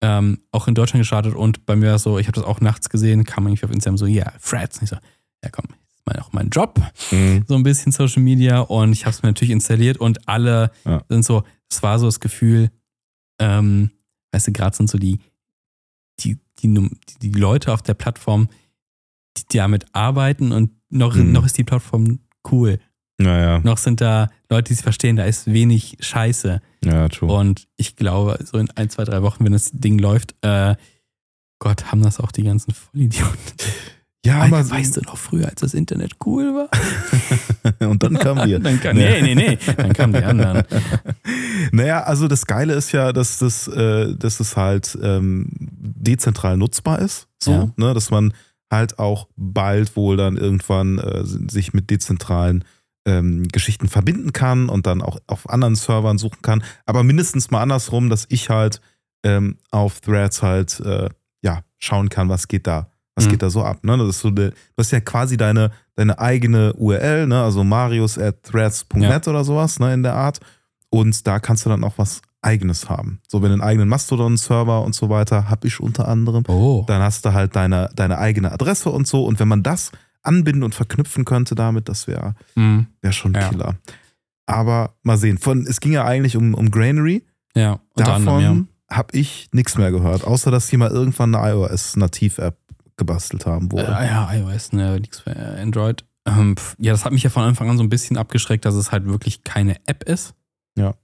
ähm, auch in Deutschland gestartet und bei mir war so, ich habe das auch nachts gesehen, kam irgendwie auf Instagram so, ja, yeah, Freds. Und ich so, ja komm, ist auch mein Job, mhm. so ein bisschen Social Media und ich habe es mir natürlich installiert und alle ja. sind so, es war so das Gefühl, ähm, weißt du, gerade sind so die, die, die, die, Leute auf der Plattform, die damit arbeiten und noch, mhm. noch ist die Plattform cool. Naja. Noch sind da Leute, die es verstehen, da ist wenig Scheiße. Ja, true. Und ich glaube, so in ein, zwei, drei Wochen, wenn das Ding läuft, äh, Gott, haben das auch die ganzen Vollidioten. Ja, Weil, aber weißt du noch früher, als das Internet cool war? Und dann kamen wir. dann kam, nee, nee, nee, dann kamen die anderen. Naja, also das Geile ist ja, dass das, äh, dass es halt ähm, dezentral nutzbar ist. So, ja. ne, dass man halt auch bald wohl dann irgendwann äh, sich mit dezentralen ähm, Geschichten verbinden kann und dann auch auf anderen Servern suchen kann. Aber mindestens mal andersrum, dass ich halt ähm, auf Threads halt äh, ja schauen kann, was geht da, was mhm. geht da so ab. Ne? Das ist so de, du hast ja quasi deine, deine eigene URL, ne? also marius at threads.net ja. oder sowas ne? in der Art. Und da kannst du dann auch was eigenes haben. So, wenn du einen eigenen Mastodon-Server und so weiter, habe ich unter anderem, oh. dann hast du halt deine, deine eigene Adresse und so. Und wenn man das anbinden und verknüpfen könnte damit, das wäre mhm. wär schon ja. Killer. Aber mal sehen. Von, es ging ja eigentlich um, um Granary. Ja, unter Davon ja. habe ich nichts mehr gehört, außer dass die mal irgendwann eine iOS-Nativ-App gebastelt haben wohl. Ja, ja iOS, ne, nichts für Android. Ähm, ja, das hat mich ja von Anfang an so ein bisschen abgeschreckt, dass es halt wirklich keine App ist. Ja.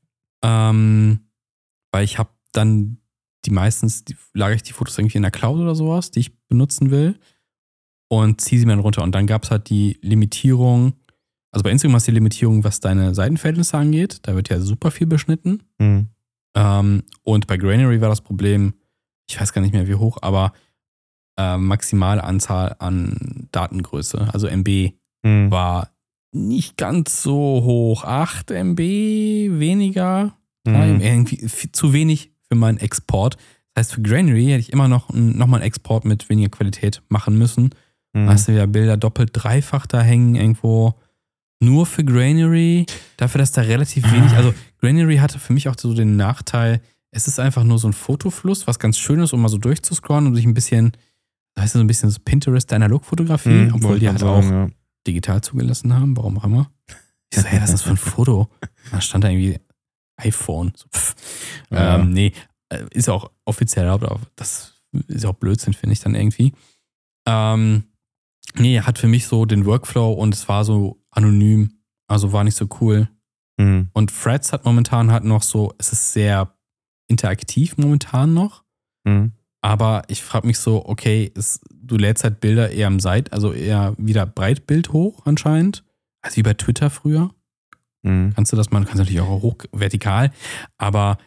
Ähm, weil ich habe dann die meistens, die, lagere ich die Fotos irgendwie in der Cloud oder sowas, die ich benutzen will. Und ziehe sie mir dann runter. Und dann gab es halt die Limitierung, also bei Instagram hast du die Limitierung, was deine Seitenverhältnisse angeht. Da wird ja super viel beschnitten. Mhm. Ähm, und bei Granary war das Problem, ich weiß gar nicht mehr wie hoch, aber äh, Maximalanzahl an Datengröße, also MB, Mhm. war nicht ganz so hoch. 8 MB weniger. Mhm. Irgendwie zu wenig für meinen Export. Das heißt, für Granary hätte ich immer noch, noch mal einen Export mit weniger Qualität machen müssen. Mhm. Hast du wieder Bilder doppelt, dreifach da hängen irgendwo. Nur für Granary, dafür, dass da relativ wenig, also Granary hatte für mich auch so den Nachteil, es ist einfach nur so ein Fotofluss, was ganz schön ist, um mal so durchzuscrollen und sich ein bisschen, weißt du, so ein bisschen so Pinterest der Analogfotografie, Mhm, obwohl die halt gerade auch sagen, digital zugelassen haben, warum auch immer. Ich so, hey, was ist das für ein Foto? Da stand da irgendwie iPhone. So. Ja. Ähm, nee, äh, ist ja auch offiziell aber das ist ja auch Blödsinn, finde ich dann irgendwie. Ähm, nee, hat für mich so den Workflow und es war so anonym, also war nicht so cool. ja. Mhm. Und Freds hat momentan halt noch so, es ist sehr interaktiv momentan noch, Mhm. aber ich frage mich so, okay, es, du lädst halt Bilder eher am Seit, also eher wieder Breitbild hoch anscheinend, als wie bei Twitter früher. Mhm. Kannst du das machen, kannst du natürlich auch hoch vertikal, aber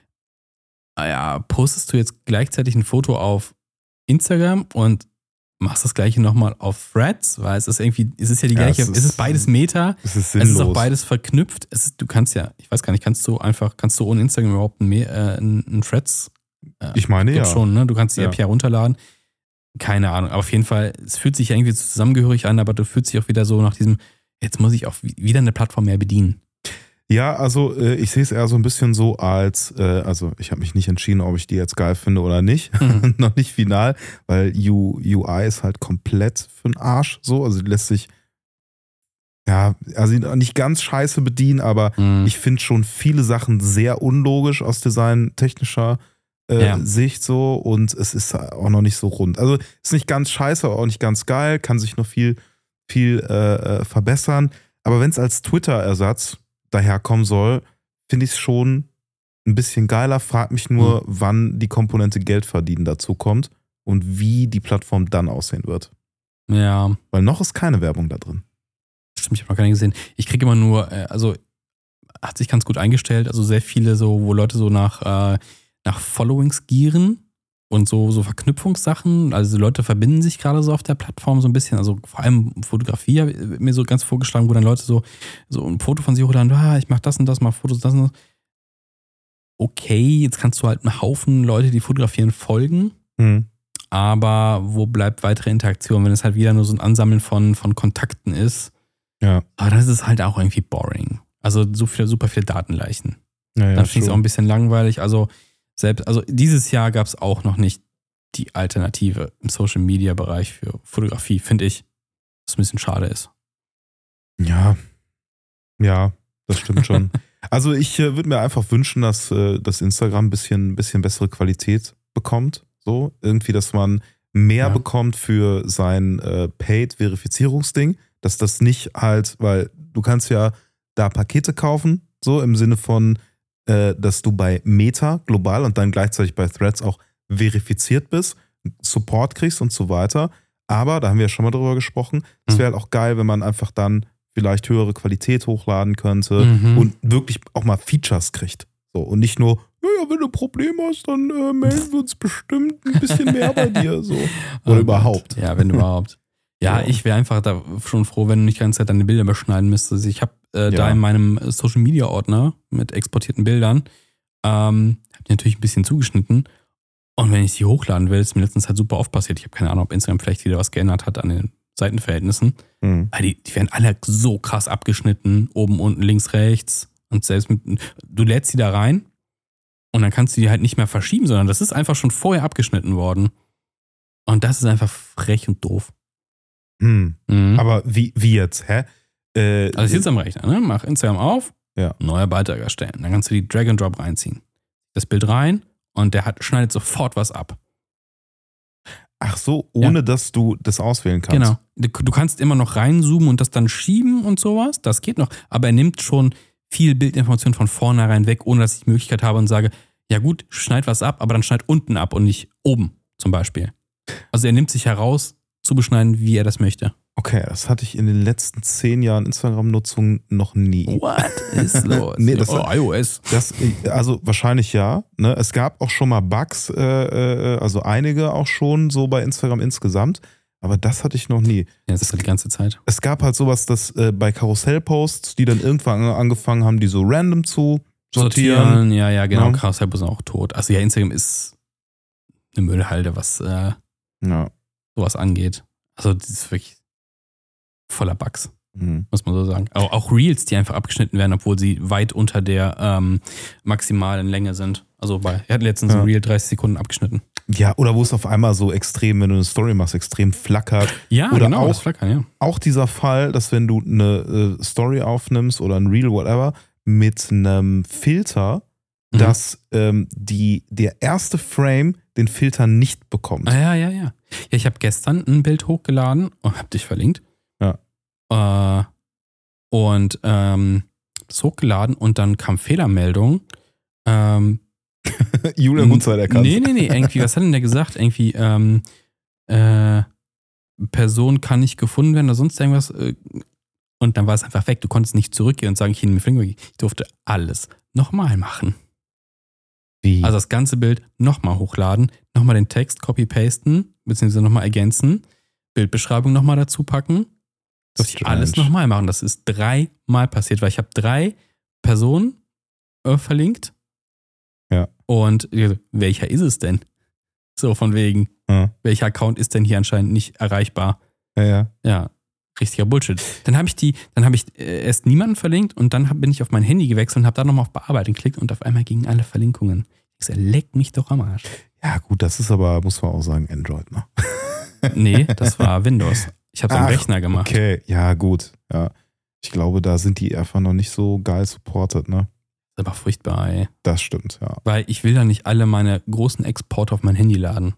naja, postest du jetzt gleichzeitig ein Foto auf Instagram und machst das gleiche nochmal auf Threads, weil es ist irgendwie, es ist ja die Ja, gleiche, es es ist- ist, beides Meta, Es ist es ist sinnlos. auch beides verknüpft. Es ist, du kannst ja, ich weiß gar nicht, kannst du einfach, kannst du ohne Instagram überhaupt ein, Me- äh, ein, ein Threads äh, ich meine ja. schon, ne? Du kannst die Ja. App ja runterladen. Keine Ahnung, aber auf jeden Fall, es fühlt sich irgendwie so zusammengehörig an, aber du fühlst dich auch wieder so nach diesem, jetzt muss ich auch wi- wieder eine Plattform mehr bedienen. Ja, also äh, ich sehe es eher so ein bisschen so als, äh, also ich habe mich nicht entschieden, ob ich die jetzt geil finde oder nicht. Mhm. Noch nicht final, weil U, UI ist halt komplett für den Arsch so. Also die lässt sich, ja, also nicht ganz scheiße bedienen, aber Mhm. ich finde schon viele Sachen sehr unlogisch aus designtechnischer äh, Ja. Sicht so und es ist auch noch nicht so rund. Also ist nicht ganz scheiße, aber auch nicht ganz geil, kann sich noch viel, viel äh, äh, verbessern. Aber wenn es als Twitter-Ersatz daherkommen soll, finde ich es schon ein bisschen geiler. Frag mich nur, Mhm. wann die Komponente Geld verdienen dazu kommt und wie die Plattform dann aussehen wird. ja, Weil noch ist keine Werbung da drin. stimmt, ich habe noch nicht gesehen. Ich kriege immer nur, äh, also hat sich ganz gut eingestellt, also sehr viele so, wo Leute so nach, äh, nach Followings gieren und so, so Verknüpfungssachen. Also Leute verbinden sich gerade so auf der Plattform so ein bisschen. Also vor allem Fotografie wird mir so ganz vorgeschlagen, wo dann Leute so, so ein Foto von sich hochladen, ah, ich mach das und das, mach Fotos, das und das. Okay, jetzt kannst du halt einen Haufen Leute, die fotografieren, folgen. Hm. Aber wo bleibt weitere Interaktion, wenn es halt wieder nur so ein Ansammeln von, von Kontakten ist? Ja. Aber dann ist es halt auch irgendwie boring. Also so viel, super viele Datenleichen. Ja, ja, dann finde ich es auch ein bisschen langweilig. Also selbst, also dieses Jahr gab es auch noch nicht die Alternative im Social Media Bereich für Fotografie, finde ich. Was ein bisschen schade ist. Ja, ja, das stimmt schon. also ich äh, würde mir einfach wünschen, dass äh, das Instagram ein bisschen, bisschen bessere Qualität bekommt. So, irgendwie, dass man mehr Ja. bekommt für sein äh, Paid-Verifizierungsding. Dass das nicht halt, weil du kannst ja da Pakete kaufen, so im Sinne von, äh, dass du bei Meta global und dann gleichzeitig bei Threads auch verifiziert bist, Support kriegst und so weiter. Aber, da haben wir ja schon mal drüber gesprochen, es Mhm. wäre halt auch geil, wenn man einfach dann vielleicht höhere Qualität hochladen könnte Mhm. und wirklich auch mal Features kriegt. So, und nicht nur, naja, wenn du ein Problem hast, dann äh, melden wir uns bestimmt ein bisschen mehr bei dir. So. Oder Oh überhaupt. Ja, wenn überhaupt. Ja, Ja. ich wäre einfach da schon froh, wenn du nicht die ganze Zeit deine Bilder beschneiden müsstest. Ich habe äh, da Ja. in meinem Social Media Ordner mit exportierten Bildern, ähm, habe die natürlich ein bisschen zugeschnitten. Und wenn ich sie hochladen will, ist mir letztens halt super oft passiert. Ich habe keine Ahnung, ob Instagram vielleicht wieder was geändert hat an den Seitenverhältnissen. Hm. Weil die, die werden alle so krass abgeschnitten, oben, unten, links, rechts. Und selbst mit, du lädst sie da rein und dann kannst du die halt nicht mehr verschieben, sondern das ist einfach schon vorher abgeschnitten worden. Und das ist einfach frech und doof. Hm. Mhm. Aber wie, wie jetzt? Hä? Äh, also ich sitze am Rechner, ne? mach Instagram auf, Ja. neuer Beitrag erstellen. Dann kannst du die Drag and Drop reinziehen. Das Bild rein und der hat, schneidet sofort was ab. ach so, ohne dass du das auswählen kannst. Genau. Du, du kannst immer noch reinzoomen und das dann schieben und sowas. Das geht noch. Aber er nimmt schon viel Bildinformation von vornherein weg, ohne dass ich die Möglichkeit habe und sage, ja gut, schneid was ab, aber dann schneid unten ab und nicht oben zum Beispiel. Also er nimmt sich heraus, zu beschneiden, wie er das möchte. Okay, das hatte ich in den letzten zehn Jahren Instagram-Nutzung noch nie. What is los? Nee, das- oh, iOS. Das, also wahrscheinlich ja. Ne? Es gab auch schon mal Bugs, äh, äh, also einige auch schon so bei Instagram insgesamt. Aber das hatte ich noch nie. Ja, das ist die ganze Zeit. Es gab halt sowas, dass äh, bei Karussellposts, die dann irgendwann an- angefangen haben, die so random zu sortieren. Ja, ja, genau. Ja. Karussell ist auch tot. Also ja, Instagram ist eine Müllhalde, was äh, Ja. Sowas angeht. Also das ist wirklich voller Bugs, Mhm. muss man so sagen. Auch, auch Reels, die einfach abgeschnitten werden, obwohl sie weit unter der ähm, maximalen Länge sind. Also bei, er hat letztens Ja. ein Reel 30 Sekunden abgeschnitten. ja, oder wo es auf einmal so extrem, wenn du eine Story machst, extrem flackert. Ja, Oder genau, auch- das Flackern, ja. Auch dieser Fall, dass wenn du eine äh, Story aufnimmst oder ein Reel, whatever, mit einem Filter, Mhm. dass ähm, die, der erste Frame den Filter nicht bekommt. Ah, ja, ja, ja. Ja, ich habe gestern ein Bild hochgeladen und hab dich verlinkt. Ja. Äh, und ähm, das hochgeladen und dann kam Fehlermeldung. Ähm, Julian Gutzeit erkannt. Nee, nee, nee, irgendwie, was hat denn der gesagt? Irgendwie, ähm, äh, Person kann nicht gefunden werden oder sonst irgendwas. äh, Und dann war es einfach weg. Du konntest nicht zurückgehen und sagen, ich nehme Finger. Ich durfte alles nochmal machen. Wie? Also das ganze Bild nochmal hochladen, nochmal den Text copy-pasten, beziehungsweise nochmal ergänzen, Bildbeschreibung nochmal dazu packen. Ich Strange. alles nochmal machen. Das ist dreimal passiert, weil ich habe drei Personen äh, verlinkt. Ja. Und äh, welcher ist es denn? So von wegen, Ja. welcher Account ist denn hier anscheinend nicht erreichbar? ja, ja. Ja, richtiger Bullshit. Dann habe ich die, dann habe ich äh, erst niemanden verlinkt und dann hab, bin ich auf mein Handy gewechselt und habe da nochmal auf Bearbeiten geklickt und auf einmal gingen alle Verlinkungen. Ich sag, leck mich doch am Arsch. Ja, gut, das ist aber, muss man auch sagen, Android, ne? Nee, das war Windows. Ich habe es am Rechner gemacht. Okay, ja, gut. Ja. Ich glaube, da sind die einfach noch nicht so geil supported, ne? Das ist aber furchtbar, ey. Das stimmt, ja. Weil ich will da nicht alle meine großen Exporte auf mein Handy laden.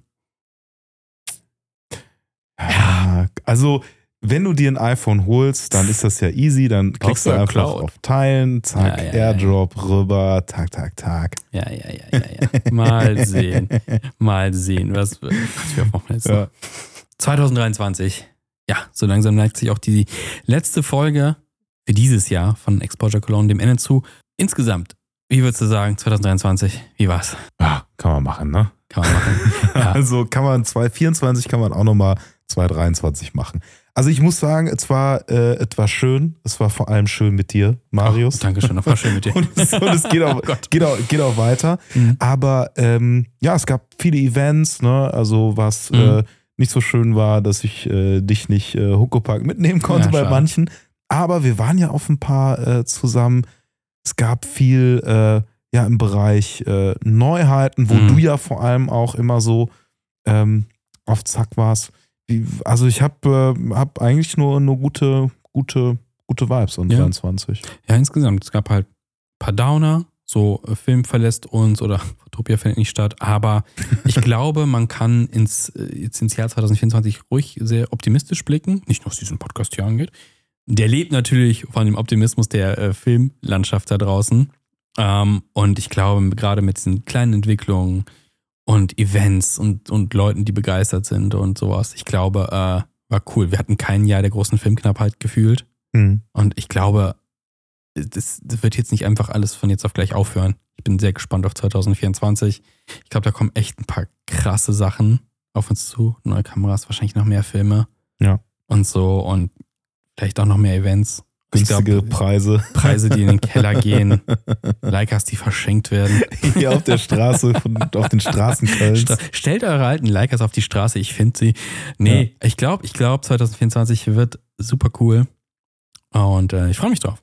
Ja, also wenn du dir ein iPhone holst, dann ist das ja easy, dann klickst du einfach Cloud. auf Teilen, zack, Ja, ja, ja, Airdrop rüber, tak, tak, tak. Ja, ja, ja, ja, ja. Mal sehen. Mal sehen, was, was wir machen jetzt. Ja. 2023. Ja, so langsam neigt sich auch die letzte Folge für dieses Jahr von Exposure Cologne dem Ende zu. Insgesamt, wie würdest du sagen, 2023, wie war's? Ja, kann man machen, ne? Kann man machen. Ja. Also kann man 2024 kann man auch nochmal 2023 machen. Also ich muss sagen, es war, äh, es war schön. Es war vor allem schön mit dir, Marius. Oh, Dankeschön, das war schön mit dir. Und es, und es geht, auch, Oh geht, auch, geht auch weiter. Mhm. Aber ähm, ja, es gab viele Events, ne? Also was Mhm. äh, nicht so schön war, dass ich äh, dich nicht äh, Huckepack mitnehmen konnte Ja, bei schade. manchen. Aber wir waren ja auf ein paar äh, zusammen. Es gab viel äh, ja im Bereich äh, Neuheiten, wo Mhm. du ja vor allem auch immer so ähm, auf Zack warst. Also ich habe äh, hab eigentlich nur, nur gute, gute, gute Vibes an Ja. 23. Ja, insgesamt. Es gab halt ein paar Downer, so äh, Film verlässt uns oder Utopia findet nicht statt. Aber ich glaube, man kann ins, äh, jetzt ins Jahr 2024 ruhig sehr optimistisch blicken. Nicht nur was diesen Podcast hier angeht. Der lebt natürlich von dem Optimismus der äh, Filmlandschaft da draußen. Ähm, und ich glaube, gerade mit diesen kleinen Entwicklungen und Events und, und Leuten, die begeistert sind und sowas, ich glaube, äh, war cool. Wir hatten kein Jahr der großen Filmknappheit gefühlt. Hm. Und ich glaube, das, das wird jetzt nicht einfach alles von jetzt auf gleich aufhören. Ich bin sehr gespannt auf 2024. Ich glaube, da kommen echt ein paar krasse Sachen auf uns zu. Neue Kameras, wahrscheinlich noch mehr Filme. Ja. Und so und vielleicht auch noch mehr Events. Ich Günstige glaub, Preise. Preise, die in den Keller gehen. Leicas, die verschenkt werden. Hier auf der Straße, von, auf den Straßen Kölns. Stra stellt eure alten Leicas auf die Straße, ich finde sie. Nee, ich glaube, ich glaube, 2024 wird super cool. Und äh, ich freue mich drauf.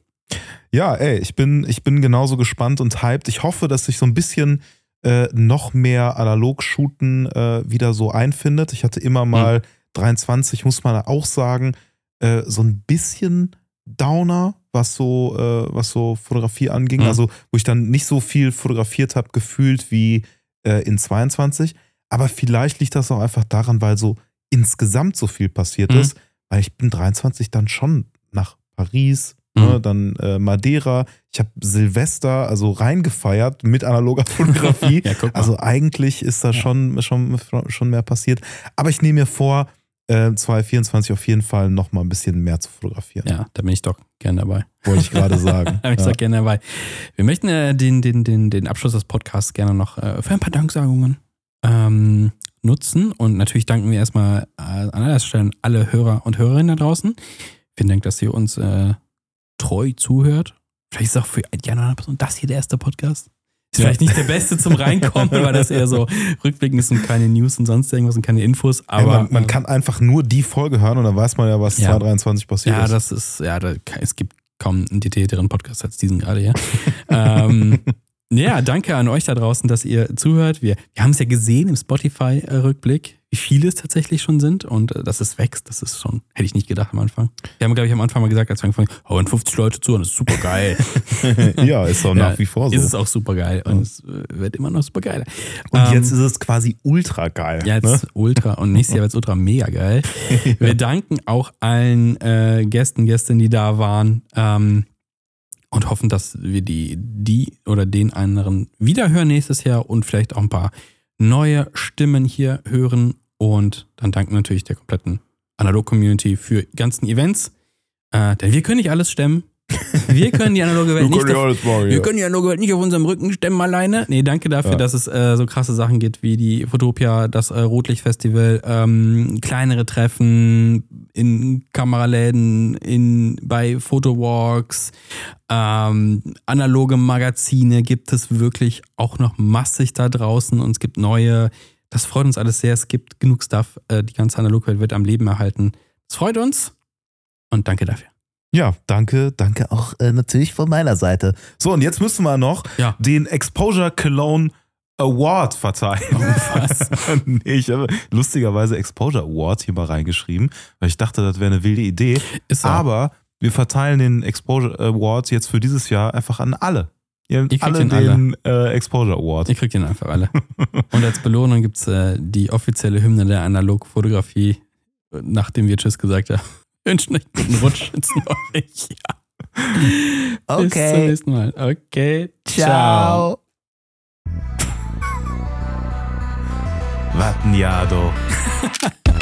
Ja, ey, ich bin, ich bin genauso gespannt und hyped. Ich hoffe, dass sich so ein bisschen äh, noch mehr Analog-Shooten äh, wieder so einfindet. Ich hatte immer mal 23, muss man auch sagen, äh, so ein bisschen Downer, was so, äh, was so Fotografie anging. Mhm. Also, wo ich dann nicht so viel fotografiert habe, gefühlt wie äh, in 22. Aber vielleicht liegt das auch einfach daran, weil so insgesamt so viel passiert Mhm. ist. Weil ich bin 23 dann schon nach Paris, Mhm. ne, dann äh, Madeira. Ich habe Silvester also reingefeiert mit analoger Fotografie. Ja. Also eigentlich ist da Ja. schon, schon, schon mehr passiert. Aber ich nehme mir vor, äh, 2024 auf jeden Fall noch mal ein bisschen mehr zu fotografieren. Ja, da bin ich doch gerne dabei. Wollte ich gerade sagen. da bin ich ja. doch gerne dabei. Wir möchten äh, den, den, den, den Abschluss des Podcasts gerne noch äh, für ein paar Danksagungen ähm, nutzen. Und natürlich danken wir erstmal äh, an allererster Stelle alle Hörer und Hörerinnen da draußen. Vielen Dank, dass ihr uns äh, treu zuhört. Vielleicht ist auch für die andere Person das hier der erste Podcast. Ist Ja. vielleicht nicht der beste zum Reinkommen, weil das eher so rückblickend ist und keine News und sonst irgendwas und keine Infos. Ja, Aber man, man kann einfach nur die Folge hören und dann weiß man ja, was Ja. 2023 passiert Ja, ist. das ist, ja, da, es gibt kaum einen detaillierteren Podcast als diesen gerade hier. ähm, ja, danke an euch da draußen, dass ihr zuhört. Wir, wir haben es ja gesehen im Spotify-Rückblick, wie viele es tatsächlich schon sind und äh, dass es wächst, das ist schon, hätte ich nicht gedacht am Anfang. Wir haben, glaube ich, am Anfang mal gesagt, als wir angefangen haben, und 50 Leute zu und das ist super geil. ja, ist auch nach wie vor so. Ist es auch super geil und es äh, wird immer noch super geil. und Ähm, jetzt ist es quasi ultra geil. Ja, ne? jetzt ultra und nächstes Jahr wird es ultra mega geil. Wir danken auch allen äh, Gästen, Gästinnen, die da waren ähm, und hoffen, dass wir die, die oder den anderen wiederhören nächstes Jahr und vielleicht auch ein paar neue Stimmen hier hören. Und dann danken wir natürlich der kompletten Analog-Community für die ganzen Events. Äh, denn wir können nicht alles stemmen. Wir können die analoge Welt nicht. auf- machen, wir können die analoge Welt nicht auf unserem Rücken stemmen alleine. Nee, danke dafür, Ja. dass es äh, so krasse Sachen gibt wie die Fotopia, das äh, Rotlichtfestival, ähm, kleinere Treffen in Kameraläden, in, bei Fotowalks, ähm, analoge Magazine gibt es wirklich auch noch massig da draußen und es gibt neue. Das freut uns alles sehr. Es gibt genug Stuff. Äh, die ganze Analogwelt wird am Leben erhalten. Es freut uns und danke dafür. Ja, danke, danke auch äh, natürlich von meiner Seite. So, und jetzt müssen wir noch Ja. den Exposure Cologne Award verteilen. Oh, was? nee, ich habe lustigerweise Exposure Award hier mal reingeschrieben, weil ich dachte, das wäre eine wilde Idee. Ist so. Aber wir verteilen den Exposure Award jetzt für dieses Jahr einfach an alle. Ihr habt Ihr alle den alle. Äh, Exposure Award. Ihr kriegt den einfach alle. Und als Belohnung gibt es äh, die offizielle Hymne der Analogfotografie, nachdem wir Tschüss gesagt haben. Wünschen euch guten Rutsch ins neue Jahr. Bis zum Okay. nächsten Mal. Okay. Ciao. Wattenjado.